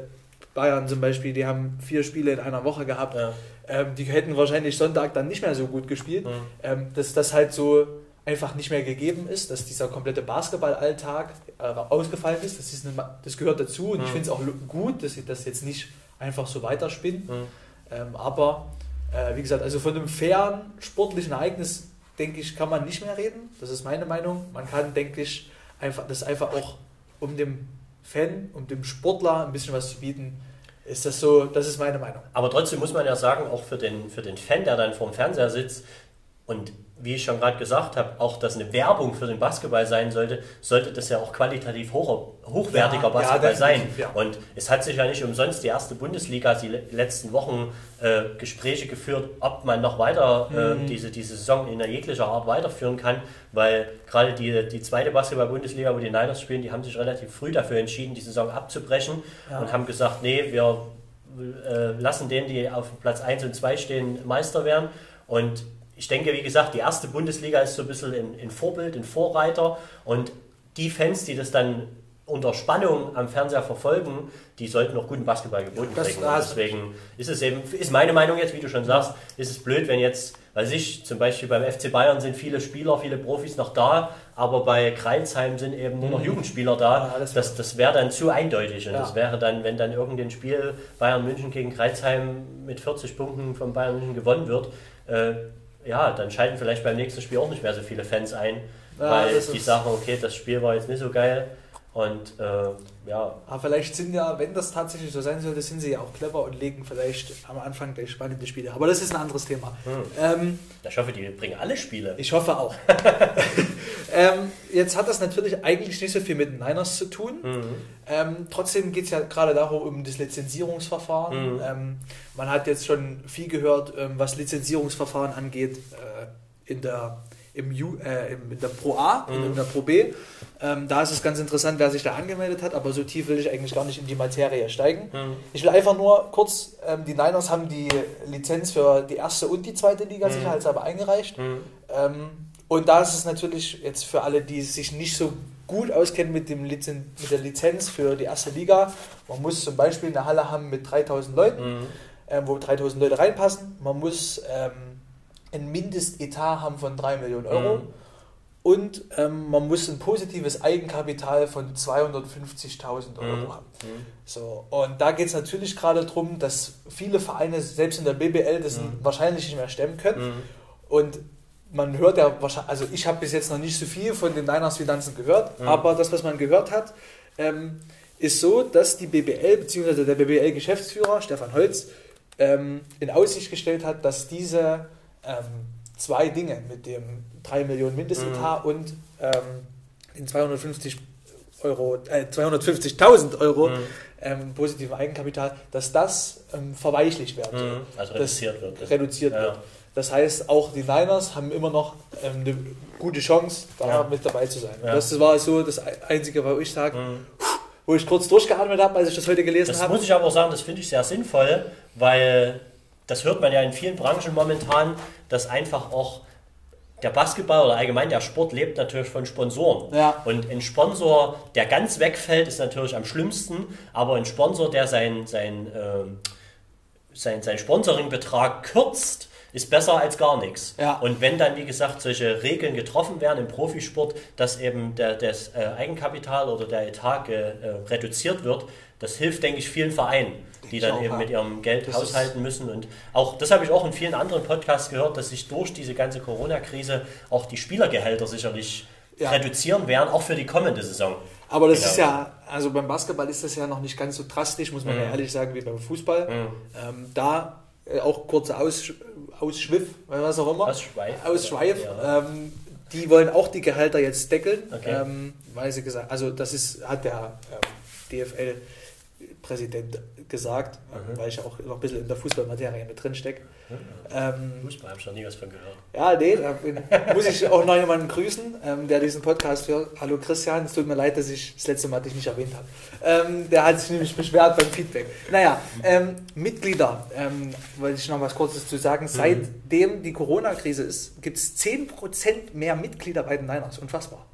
Bayern zum Beispiel, die haben vier Spiele in einer Woche gehabt, ja. Ähm, die hätten wahrscheinlich Sonntag dann nicht mehr so gut gespielt, mhm. ähm, dass das halt so einfach nicht mehr gegeben ist, dass dieser komplette Basketballalltag äh, ausgefallen ist. Das, ist eine, das gehört dazu und mhm. ich finde es auch gut, dass sie das jetzt nicht einfach so weiterspinnen. Mhm. Ähm, aber äh, wie gesagt, also von einem fairen sportlichen Ereignis, denke ich, kann man nicht mehr reden. Das ist meine Meinung. Man kann, denke ich, einfach das einfach auch um dem Fan, um dem Sportler ein bisschen was zu bieten, ist das so, das ist meine Meinung. Aber trotzdem muss man ja sagen, auch für den, für den Fan, der dann vorm Fernseher sitzt und wie ich schon gerade gesagt habe, auch dass eine Werbung für den Basketball sein sollte, sollte das ja auch qualitativ hoch, hochwertiger ja, Basketball ja, sein. Ja. Und es hat sich ja nicht umsonst die erste Bundesliga die letzten Wochen äh, Gespräche geführt, ob man noch weiter äh, mhm. diese, diese Saison in jeglicher Art weiterführen kann, weil gerade die, die zweite Basketball-Bundesliga, wo die Niners spielen, die haben sich relativ früh dafür entschieden, die Saison abzubrechen und haben gesagt, nee, wir äh, lassen denen, die auf Platz 1 und 2 stehen, Meister werden. Und ich denke, wie gesagt, die erste Bundesliga ist so ein bisschen ein, Vorbild, ein Vorreiter und die Fans, die das dann unter Spannung am Fernseher verfolgen, die sollten noch guten Basketball geboten kriegen. Deswegen ist es eben, ist meine Meinung jetzt, wie du schon sagst, ist es blöd, wenn jetzt, weiß ich, zum Beispiel beim FC Bayern sind viele Spieler, viele Profis noch da, aber bei Kreilsheim sind eben nur noch mhm. Jugendspieler da. Ja, das, das wäre dann zu eindeutig und ja. das wäre dann, wenn dann irgendein Spiel Bayern München gegen Kreilsheim mit 40 Punkten von Bayern München gewonnen wird, äh, ja, dann schalten vielleicht beim nächsten Spiel auch nicht mehr so viele Fans ein, ja, weil die sagen, okay, das Spiel war jetzt nicht so geil. Und äh, ja. Aber vielleicht sind ja, wenn das tatsächlich so sein sollte, sind sie ja auch clever und legen vielleicht am Anfang gleich spannende Spiele. Aber das ist ein anderes Thema. Hm. Ähm, ich hoffe, die bringen alle Spiele. Ich hoffe auch. ähm, jetzt hat das natürlich eigentlich nicht so viel mit Niners zu tun. Mhm. Ähm, trotzdem geht es ja gerade darum, um das Lizenzierungsverfahren. Mhm. Man hat jetzt schon viel gehört, ähm, was Lizenzierungsverfahren angeht äh, in der im U, äh, in der Pro A und mhm. in der Pro B. Ähm, da ist es ganz interessant, wer sich da angemeldet hat, aber so tief will ich eigentlich gar nicht in die Materie steigen. Mhm. Ich will einfach nur kurz, ähm, die Niners haben die Lizenz für die erste und die zweite Liga mhm. sicherheitshalber eingereicht. Mhm. Ähm, und da ist es natürlich jetzt für alle, die sich nicht so gut auskennen mit, dem Lizen mit der Lizenz für die erste Liga, man muss zum Beispiel eine Halle haben mit 3000 Leuten, mhm. ähm, wo 3000 Leute reinpassen. Man muss ähm, ein Mindestetat haben von 3 Millionen Euro. Mhm. Und ähm, man muss ein positives Eigenkapital von 250.000 Euro mhm. haben. Mhm. So, und da geht es natürlich gerade darum, dass viele Vereine, selbst in der BBL, das mhm. wahrscheinlich nicht mehr stemmen können. Mhm. Und man hört ja wahrscheinlich, also ich habe bis jetzt noch nicht so viel von den Niners Finanzen gehört, mhm. aber das, was man gehört hat, ähm, ist so, dass die BBL bzw. der BBL-Geschäftsführer Stefan Holz ähm, in Aussicht gestellt hat, dass diese ähm, zwei Dinge mit dem 3 Millionen Mindestetat mhm. und ähm, den 250 Euro, äh, 250.000 Euro mhm. ähm, positiven Eigenkapital, dass das ähm, verweichlicht soll. Mhm. Also reduziert wird. Reduziert ja. wird. Das heißt, auch die Niners haben immer noch ähm, eine gute Chance, da ja. mit dabei zu sein. Ja. Das war so das Einzige, wo ich sage, mhm. wo ich kurz durchgeatmet habe, als ich das heute gelesen habe. Das muss ich aber auch sagen, das finde ich sehr sinnvoll, weil das hört man ja in vielen Branchen momentan, dass einfach auch der Basketball oder allgemein der Sport lebt natürlich von Sponsoren. Ja. Und ein Sponsor, der ganz wegfällt, ist natürlich am schlimmsten, aber ein Sponsor, der sein, sein, äh, sein, sein Sponsoringbetrag kürzt, ist besser als gar nichts. Ja. Und wenn dann, wie gesagt, solche Regeln getroffen werden im Profisport, dass eben der, das äh, Eigenkapital oder der Etat äh, reduziert wird, das hilft, denke ich, vielen Vereinen die dann eben mit ihrem Geld das haushalten müssen. Und auch das habe ich auch in vielen anderen Podcasts gehört, dass sich durch diese ganze Corona-Krise auch die Spielergehälter sicherlich ja. reduzieren werden, auch für die kommende Saison. Aber das genau. ist ja, also beim Basketball ist das ja noch nicht ganz so drastisch, muss man mhm. ja ehrlich sagen, wie beim Fußball. Mhm. Ähm, da äh, auch kurzer Aus, Ausschwiff, was auch immer. Ausschweif. Ausschweif. Ja. Ähm, die wollen auch die Gehälter jetzt deckeln, okay. ähm, weil sie gesagt, also das ist, hat der ähm, DFL Präsident gesagt, mhm. weil ich auch noch ein bisschen in der Fußballmaterie mit drin stecke. Mhm. Ähm, Fußball habe ich noch nie was von gehört. Ja, nee, da muss ich auch noch jemanden grüßen, ähm, der diesen Podcast hört. Hallo Christian, es tut mir leid, dass ich das letzte Mal dich nicht erwähnt habe. Ähm, der hat sich nämlich beschwert beim Feedback. Naja, ähm, Mitglieder, ähm, wollte ich noch was Kurzes zu sagen. Mhm. Seitdem die Corona-Krise ist, gibt es 10% mehr Mitglieder bei den Niners. Unfassbar.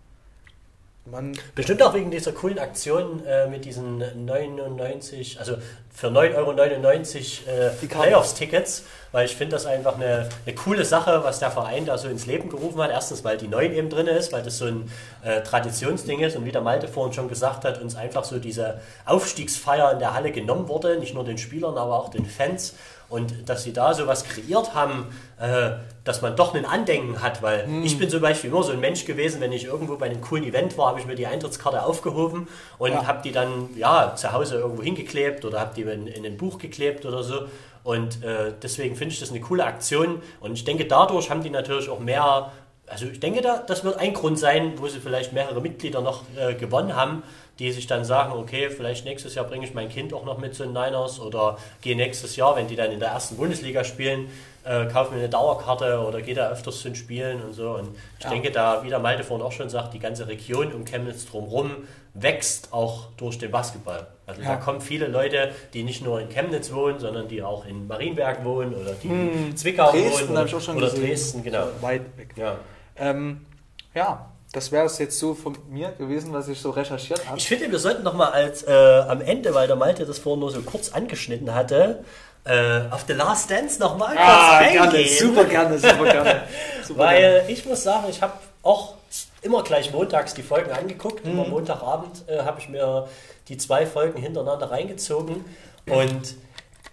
Man Bestimmt auch wegen dieser coolen Aktion äh, mit diesen 99, also für 9,99 Euro äh, Playoffs-Tickets, weil ich finde das einfach eine, eine, coole Sache, was der Verein da so ins Leben gerufen hat. Erstens, weil die 9 eben drin ist, weil das so ein äh, Traditionsding ist und wie der Malte vorhin schon gesagt hat, uns einfach so diese Aufstiegsfeier in der Halle genommen wurde, nicht nur den Spielern, aber auch den Fans. Und dass sie da so was kreiert haben, äh, dass man doch ein Andenken hat, weil hm. ich bin zum Beispiel immer so ein Mensch gewesen, wenn ich irgendwo bei einem coolen Event war, habe ich mir die Eintrittskarte aufgehoben und ja. habe die dann ja zu Hause irgendwo hingeklebt oder habe die in, in ein Buch geklebt oder so. Und äh, deswegen finde ich das eine coole Aktion. Und ich denke, dadurch haben die natürlich auch mehr also ich denke, da, das wird ein Grund sein, wo sie vielleicht mehrere Mitglieder noch äh, gewonnen haben, die sich dann sagen, okay, vielleicht nächstes Jahr bringe ich mein Kind auch noch mit zu den Niners oder gehe nächstes Jahr, wenn die dann in der ersten Bundesliga spielen, äh, kaufe mir eine Dauerkarte oder gehe da öfters zu den Spielen und so. Und ich ja. denke, da, wie der Malte vorhin auch schon sagt, die ganze Region um Chemnitz drumherum wächst auch durch den Basketball. Also ja. da kommen viele Leute, die nicht nur in Chemnitz wohnen, sondern die auch in Marienberg wohnen oder die hm. in Zwickau Dresden, wohnen oder, oder Dresden, genau. Weit weg. Ja. Ähm, ja, das wäre es jetzt so von mir gewesen, was ich so recherchiert habe. Ich finde, wir sollten noch mal als äh, am Ende, weil der Malte das vorhin nur so kurz angeschnitten hatte, äh, auf The Last Dance noch mal ah, kurz eingehen. Gerne, super gerne, super gerne. Super weil gerne. ich muss sagen, ich habe auch immer gleich montags die Folgen angeguckt. Mhm. Immer Montagabend äh, habe ich mir die zwei Folgen hintereinander reingezogen und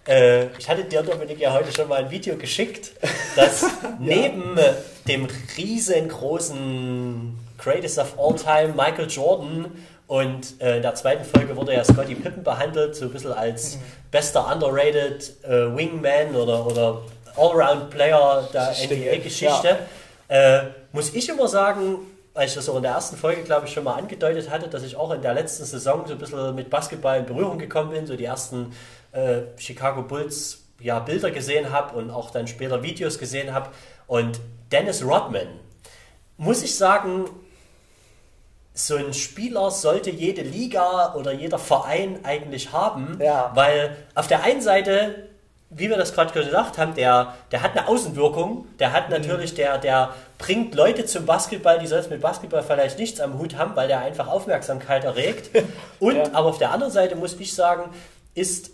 äh, ich hatte dir, Dominik, ja heute schon mal ein Video geschickt, dass ja. neben dem riesengroßen Greatest of All Time Michael Jordan und äh, in der zweiten Folge wurde ja Scotty Pippen behandelt, so ein bisschen als mhm. bester underrated äh, Wingman oder, oder Allround-Player der NBA-Geschichte. Ja. Äh, muss ich immer sagen, weil ich das auch in der ersten Folge, glaube ich, schon mal angedeutet hatte, dass ich auch in der letzten Saison so ein bisschen mit Basketball in Berührung gekommen bin, so die ersten äh, Chicago Bulls ja, Bilder gesehen habe und auch dann später Videos gesehen habe. Und Dennis Rodman, muss ich sagen, so ein Spieler sollte jede Liga oder jeder Verein eigentlich haben, ja. weil auf der einen Seite wie wir das gerade gesagt haben, der, der hat eine Außenwirkung, der hat mhm. natürlich, der, der bringt Leute zum Basketball, die sonst mit Basketball vielleicht nichts am Hut haben, weil der einfach Aufmerksamkeit erregt. Und ja. aber auf der anderen Seite muss ich sagen, ist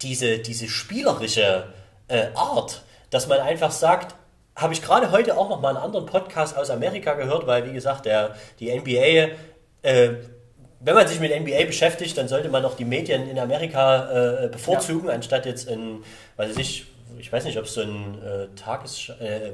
diese, diese spielerische äh, Art, dass man einfach sagt, habe ich gerade heute auch noch mal einen anderen Podcast aus Amerika gehört, weil wie gesagt, der, die NBA, äh, wenn man sich mit NBA beschäftigt, dann sollte man auch die Medien in Amerika äh, bevorzugen, ja. anstatt jetzt in, weiß ich, ich weiß nicht, ob es so ein äh, Tages... Äh,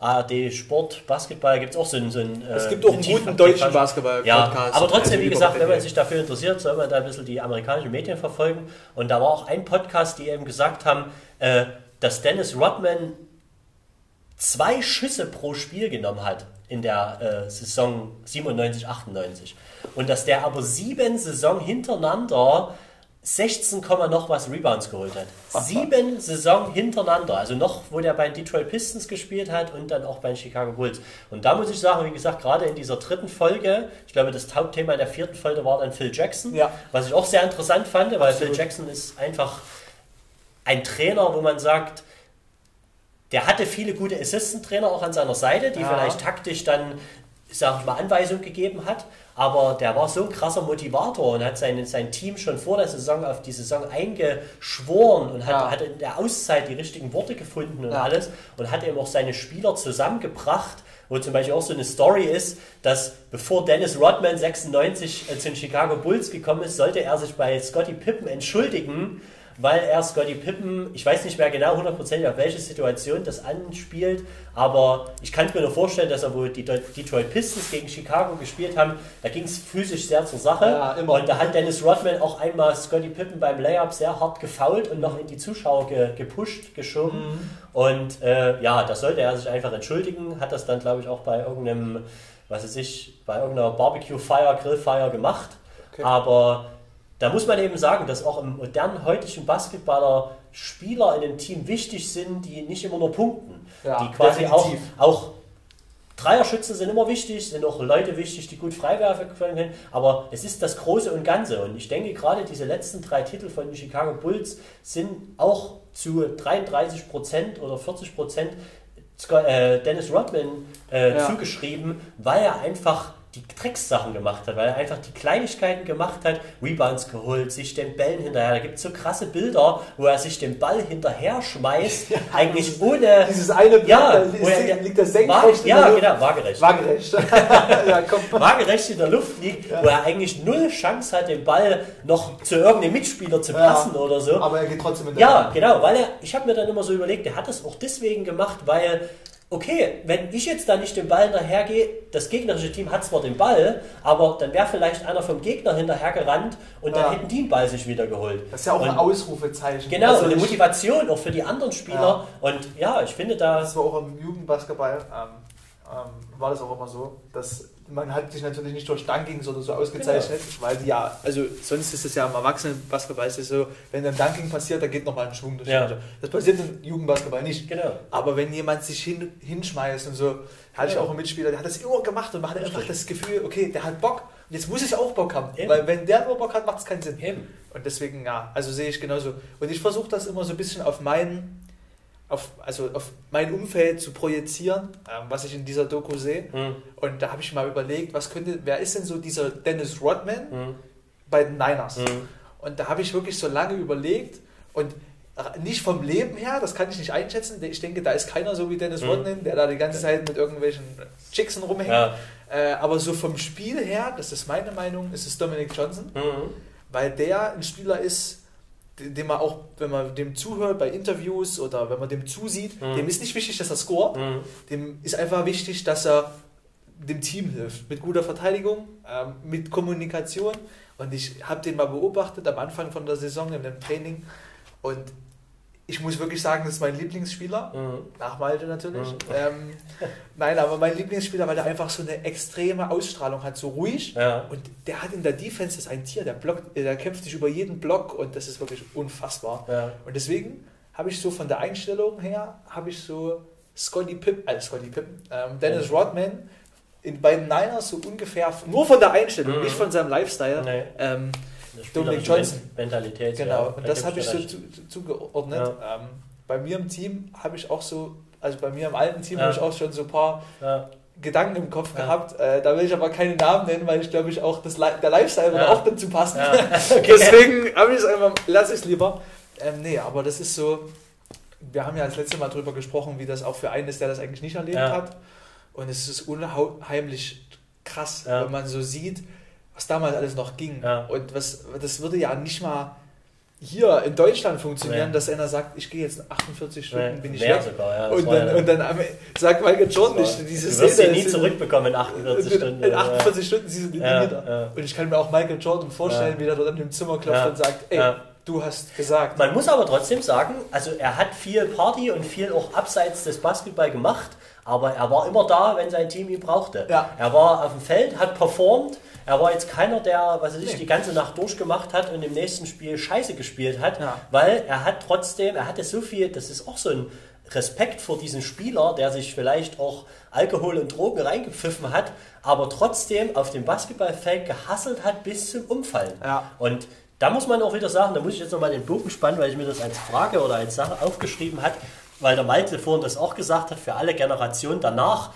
ARD Sport, Basketball gibt es auch so einen. So einen es äh, gibt auch einen guten deutschen Basketball-Podcast. Ja, aber trotzdem, wie gesagt, wenn man sich dafür interessiert, soll man da ein bisschen die amerikanischen Medien verfolgen. Und da war auch ein Podcast, die eben gesagt haben, äh, dass Dennis Rodman zwei Schüsse pro Spiel genommen hat in der äh, Saison 97, 98. Und dass der aber sieben Saison hintereinander 16, noch was Rebounds geholt hat. Sieben Saison hintereinander. Also noch, wo der bei den Detroit Pistons gespielt hat und dann auch bei den Chicago Bulls. Und da muss ich sagen, wie gesagt, gerade in dieser dritten Folge, ich glaube, das Hauptthema in der vierten Folge war dann Phil Jackson, ja. was ich auch sehr interessant fand, weil Absolut. Phil Jackson ist einfach ein Trainer, wo man sagt, der hatte viele gute Assistant-Trainer auch an seiner Seite, die ja. vielleicht taktisch dann, sag ich mal, Anweisungen gegeben hat. Aber der war so ein krasser Motivator und hat sein, sein Team schon vor der Saison auf die Saison eingeschworen und hat, ja. hat in der Auszeit die richtigen Worte gefunden und ja. alles und hat eben auch seine Spieler zusammengebracht wo zum Beispiel auch so eine Story ist, dass bevor Dennis Rodman 96 äh, zu den Chicago Bulls gekommen ist, sollte er sich bei Scotty Pippen entschuldigen, weil er Scotty Pippen, ich weiß nicht mehr genau hundertprozentig auf welche Situation das anspielt, aber ich kann mir nur vorstellen, dass er wohl die Detroit Pistons gegen Chicago gespielt haben, da ging es physisch sehr zur Sache. Ja, und da hat Dennis Rodman auch einmal Scotty Pippen beim Layup sehr hart gefault und noch in die Zuschauer ge gepusht, geschoben. Mhm. und äh, ja, da sollte er sich einfach entschuldigen, hat das dann glaube ich auch bei irgendeinem, was weiß ich, bei irgendeiner Barbecue-Fire, Grill-Fire gemacht, okay. aber da muss man eben sagen, dass auch im modernen heutigen Basketballer Spieler in einem Team wichtig sind, die nicht immer nur punkten. Ja, die quasi auch, auch Dreierschützen sind immer wichtig, sind auch Leute wichtig, die gut freiwerfen können, aber es ist das Große und Ganze. Und ich denke, gerade diese letzten drei Titel von den Chicago Bulls sind auch zu 33 Prozent oder 40 Prozent äh, Dennis Rodman äh, ja. zugeschrieben, weil er einfach die Dreckssachen gemacht hat, weil er einfach die Kleinigkeiten gemacht hat, Rebounds geholt, sich den Bällen hinterher. Da gibt es so krasse Bilder, wo er sich den Ball hinterher schmeißt, ja, eigentlich ohne. Dieses eine Bild, ja, da wo er, liegt das senkrecht. Ja, genau, waagerecht. Waagerecht. ja, waagerecht in der Luft liegt, ja. wo er eigentlich null Chance hat, den Ball noch zu irgendeinem Mitspieler zu passen oder so. Aber er geht trotzdem mit Ja, genau, weil er, ich habe mir dann immer so überlegt, er hat das auch deswegen gemacht, weil okay, wenn ich jetzt da nicht den Ball hinterhergehe, das gegnerische Team hat zwar den Ball, aber dann wäre vielleicht einer vom Gegner hinterhergerannt und dann ja. hätten die den Ball sich wieder geholt. Das ist ja auch und, ein Ausrufezeichen. Genau, also eine Motivation auch für die anderen Spieler. Ja. Und ja, ich finde da. Das war auch im Jugendbasketball, ähm, ähm, war das auch immer so, dass man hat sich natürlich nicht durch Dunkings oder so ausgezeichnet, genau. weil die ja, also sonst ist es ja im Erwachsenen-Basketball ist es so, wenn ein Dunking passiert, dann geht nochmal ein Schwung durch ja. Das passiert im Jugendbasketball nicht. Genau. Aber wenn jemand sich hin, hinschmeißt und so, hatte ich auch einen Mitspieler, der hat das immer gemacht und man hat einfach das Gefühl, okay, der hat Bock und jetzt muss ich auch Bock haben. Eben. Weil wenn der nur Bock hat, macht es keinen Sinn. Eben. Und deswegen, ja, also sehe ich genauso. Und ich versuche das immer so ein bisschen auf meinen auf, also auf mein Umfeld zu projizieren, ähm, was ich in dieser Doku sehe. Mhm. Und da habe ich mal überlegt, was könnte, wer ist denn so dieser Dennis Rodman mhm. bei den Niners? Mhm. Und da habe ich wirklich so lange überlegt und nicht vom Leben her, das kann ich nicht einschätzen. Ich denke, da ist keiner so wie Dennis mhm. Rodman, der da die ganze Zeit mit irgendwelchen Chicksen rumhängt. Ja. Äh, aber so vom Spiel her, das ist meine Meinung, ist es Dominic Johnson, mhm. weil der ein Spieler ist, dem man auch, wenn man dem zuhört bei Interviews oder wenn man dem zusieht, mhm. dem ist nicht wichtig, dass er scoret, mhm. dem ist einfach wichtig, dass er dem Team hilft. Mit guter Verteidigung, ähm, mit Kommunikation. Und ich habe den mal beobachtet am Anfang von der Saison in dem Training. Und ich muss wirklich sagen, das ist mein Lieblingsspieler. Mhm. Nach Malte natürlich. Mhm. Ähm, nein, aber mein Lieblingsspieler, weil er einfach so eine extreme Ausstrahlung hat, so ruhig. Ja. Und der hat in der Defense das ein Tier, der, blockt, der kämpft sich über jeden Block und das ist wirklich unfassbar. Ja. Und deswegen habe ich so von der Einstellung her, habe ich so Scotty Pippen, äh, Scotty Pippen, ähm, Dennis Rodman in, bei den Niners so ungefähr, nur von der Einstellung, mhm. nicht von seinem Lifestyle. Nee. Ähm, Dominic Johnson. Mentalität. Genau, ja, und das habe ich so zu, zugeordnet. Ja. Ähm, bei mir im Team habe ich auch so, also bei mir im alten Team ja. habe ich auch schon so ein paar Gedanken im Kopf gehabt. Äh, da will ich aber keine Namen nennen, weil ich glaube ich auch das, der Lifestyle würde auch dazu passen. okay. Deswegen habe ich es einfach, lasse ich es lieber. Ähm, nee, aber das ist so, wir haben ja das letzte Mal darüber gesprochen, wie das auch für einen ist, der das eigentlich nicht erlebt hat. Und es ist unheimlich krass, wenn man so sieht, was damals alles noch ging. Ja. Und was, das würde ja nicht mal hier in Deutschland funktionieren, nee. dass einer sagt, ich gehe jetzt 48 Stunden, nee, bin ich weg. Sogar, ja, und, dann, ja und dann sagt Michael Jordan, ich, diese du wirst Szene, sie nie zurückbekommen in 48 Stunden. In 48 Stunden, sie sind ja, ja. Und ich kann mir auch Michael Jordan vorstellen, wie er dort an dem Zimmer klopft und sagt, ey, du hast gesagt. Man muss aber trotzdem sagen, also er hat viel Party und viel auch abseits des Basketball gemacht, aber er war immer da, wenn sein Team ihn brauchte. Er war auf dem Feld, hat performt, er war jetzt keiner, der, was weiß ich, nee. die ganze Nacht durchgemacht hat und im nächsten Spiel Scheiße gespielt hat, ja. weil er hat trotzdem, er hatte so viel, das ist auch so ein Respekt vor diesem Spieler, der sich vielleicht auch Alkohol und Drogen reingepfiffen hat, aber trotzdem auf dem Basketballfeld gehasselt hat bis zum Umfallen. Ja. Und da muss man auch wieder sagen, da muss ich jetzt nochmal den Bogen spannen, weil ich mir das als Frage oder als Sache aufgeschrieben habe, weil der Malte vorhin das auch gesagt hat, für alle Generationen danach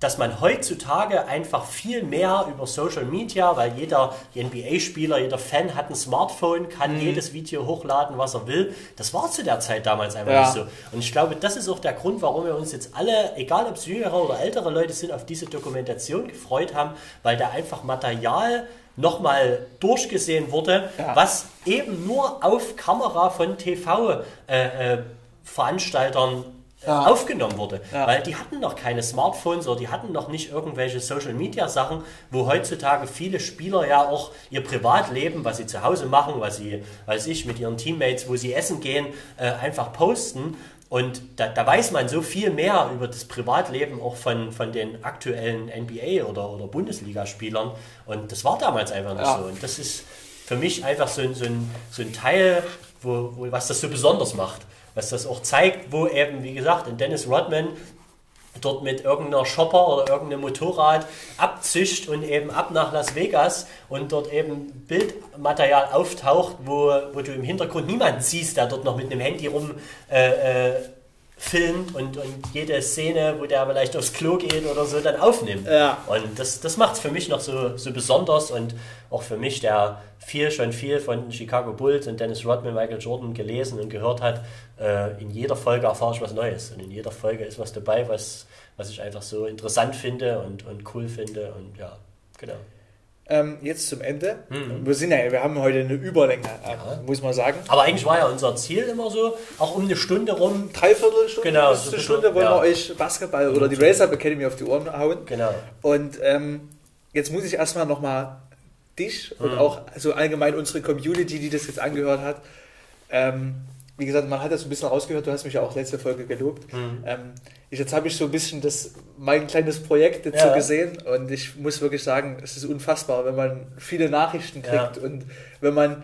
dass man heutzutage einfach viel mehr über Social Media, weil jeder NBA-Spieler, jeder Fan hat ein Smartphone, kann mhm. jedes Video hochladen, was er will. Das war zu der Zeit damals einfach ja. nicht so. Und ich glaube, das ist auch der Grund, warum wir uns jetzt alle, egal ob es jüngere oder ältere Leute sind, auf diese Dokumentation gefreut haben, weil da einfach Material nochmal durchgesehen wurde, ja. was eben nur auf Kamera von TV-Veranstaltern äh, äh, ja. aufgenommen wurde. Ja. Weil die hatten noch keine Smartphones oder die hatten noch nicht irgendwelche Social Media Sachen, wo heutzutage viele Spieler ja auch ihr Privatleben, was sie zu Hause machen, was sie, weiß ich, mit ihren Teammates, wo sie essen gehen, äh, einfach posten. Und da, da, weiß man so viel mehr über das Privatleben auch von, von den aktuellen NBA- oder, oder Bundesligaspielern. Und das war damals einfach nicht ja. so. Und das ist, für mich einfach so ein, so ein, so ein Teil, wo, wo, was das so besonders macht. Was das auch zeigt, wo eben, wie gesagt, in Dennis Rodman dort mit irgendeiner Shopper oder irgendeinem Motorrad abzischt und eben ab nach Las Vegas und dort eben Bildmaterial auftaucht, wo, wo du im Hintergrund niemanden siehst, der dort noch mit einem Handy rum äh, äh, filmt und, und jede Szene, wo der vielleicht aufs Klo geht oder so, dann aufnimmt. Ja. Und das, das macht es für mich noch so, so besonders und auch für mich, der viel, schon viel von Chicago Bulls und Dennis Rodman, Michael Jordan gelesen und gehört hat, äh, in jeder Folge erfahre ich was Neues und in jeder Folge ist was dabei, was, was ich einfach so interessant finde und, und cool finde und ja, genau. Ähm, jetzt zum Ende. Mhm. Wir, sind ja, wir haben heute eine Überlänge, äh, ja. muss man sagen. Aber eigentlich war ja unser Ziel immer so, auch um eine Stunde rum. Dreiviertelstunde, genau, bis eine Stunde wollen ja. wir euch Basketball oder die Race Up Academy auf die Ohren hauen. Genau. Und ähm, jetzt muss ich erstmal nochmal dich mhm. und auch so allgemein unsere Community, die das jetzt angehört hat, ähm, wie gesagt, man hat das ein bisschen rausgehört, du hast mich ja auch letzte Folge gelobt. Mhm. Ähm, ich, jetzt habe ich so ein bisschen das, mein kleines Projekt jetzt ja. gesehen und ich muss wirklich sagen, es ist unfassbar, wenn man viele Nachrichten kriegt ja. und wenn man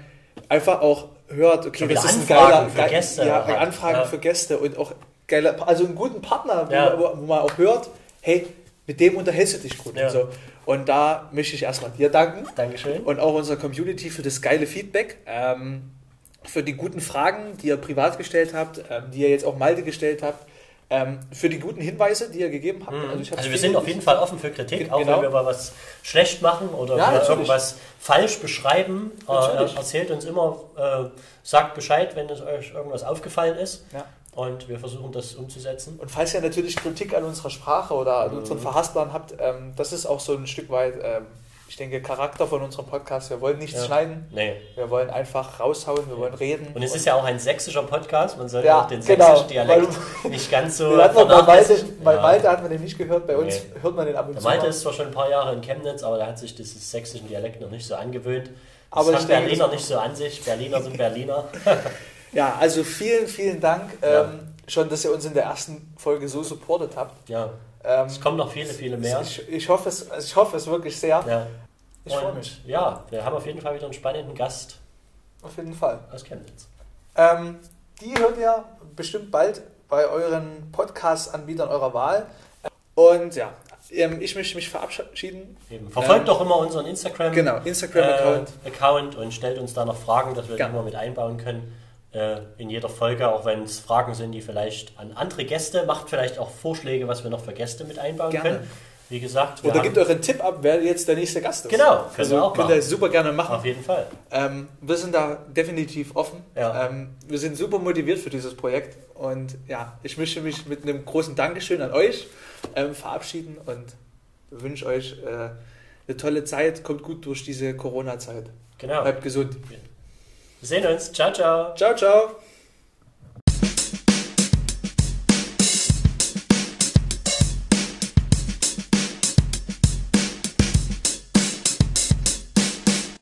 einfach auch hört, okay, das ist ein geiler, für Gäste. Ja, Anfragen ja. für Gäste und auch geiler, also einen guten Partner, wo, wo, man auch hört, hey, mit dem unterhältst du dich gut und so. Und da möchte ich erstmal dir danken. Dankeschön. Und auch unserer Community für das geile Feedback. Ähm, für die guten Fragen, die ihr privat gestellt habt, ähm, die ihr jetzt auch Malte gestellt habt, ähm, für die guten Hinweise, die ihr gegeben habt. Mhm. Also, also wir sind auf jeden Fall offen für Kritik, auch genau. wenn wir mal was schlecht machen oder ja, irgendwas falsch beschreiben. Äh, erzählt uns immer, äh, sagt Bescheid, wenn es euch irgendwas aufgefallen ist. Ja. Und wir versuchen das umzusetzen. Und falls ihr natürlich Kritik an unserer Sprache oder an unseren mhm. Habt, ähm, das ist auch so ein Stück weit ähm, ich denke, Charakter von unserem Podcast. Wir wollen nichts ja. schneiden. Nee. Wir wollen einfach raushauen, wir wollen reden. Und es ist ja auch ein sächsischer Podcast. Man sollte ja, auch den genau, sächsischen Dialekt nicht ganz so. bei Malte, bei. Malte hat man den nicht gehört, bei uns nee. hört man den ab und zu. Malte ist zwar schon ein paar Jahre in Chemnitz, aber der hat sich dieses sächsischen Dialekt noch nicht so angewöhnt. Das aber haben Berliner nicht so an sich. Berliner sind Berliner. Ja, also vielen, vielen Dank. Ähm, schon, dass ihr uns in der ersten Folge so supportet habt. Ja. Ähm, es kommen noch viele, viele mehr. Ich, ich, hoffe, es, ich hoffe es wirklich sehr. Ja. Ich freue mich. Ja, wir haben auf jeden Fall wieder einen spannenden Gast. Auf jeden Fall. Aus Chemnitz. Ähm, die hört ihr bestimmt bald bei euren Podcast-Anbietern eurer Wahl. Und ja, ähm, ich möchte mich verabschieden. Eben. Verfolgt ähm, doch immer unseren Instagram, genau, Instagram äh, Account und stellt uns da noch Fragen, dass wir ja. die immer mit einbauen können äh, in jeder Folge, auch wenn es Fragen sind, die vielleicht an andere Gäste, macht vielleicht auch Vorschläge, was wir noch für Gäste mit einbauen Gerne. können. Wie gesagt, Oder gebt euren Tipp ab, wer jetzt der nächste Gast ist. Genau, könnt also, könnt ihr super gerne machen. Auf jeden Fall. Ähm, wir sind da definitiv offen. Ja. Ähm, wir sind super motiviert für dieses Projekt und ja, ich möchte mich mit einem großen Dankeschön an euch ähm, verabschieden und wünsche euch äh, eine tolle Zeit. Kommt gut durch diese Corona-Zeit. Genau. Bleibt gesund. Wir sehen uns. Ciao, ciao. Ciao, ciao.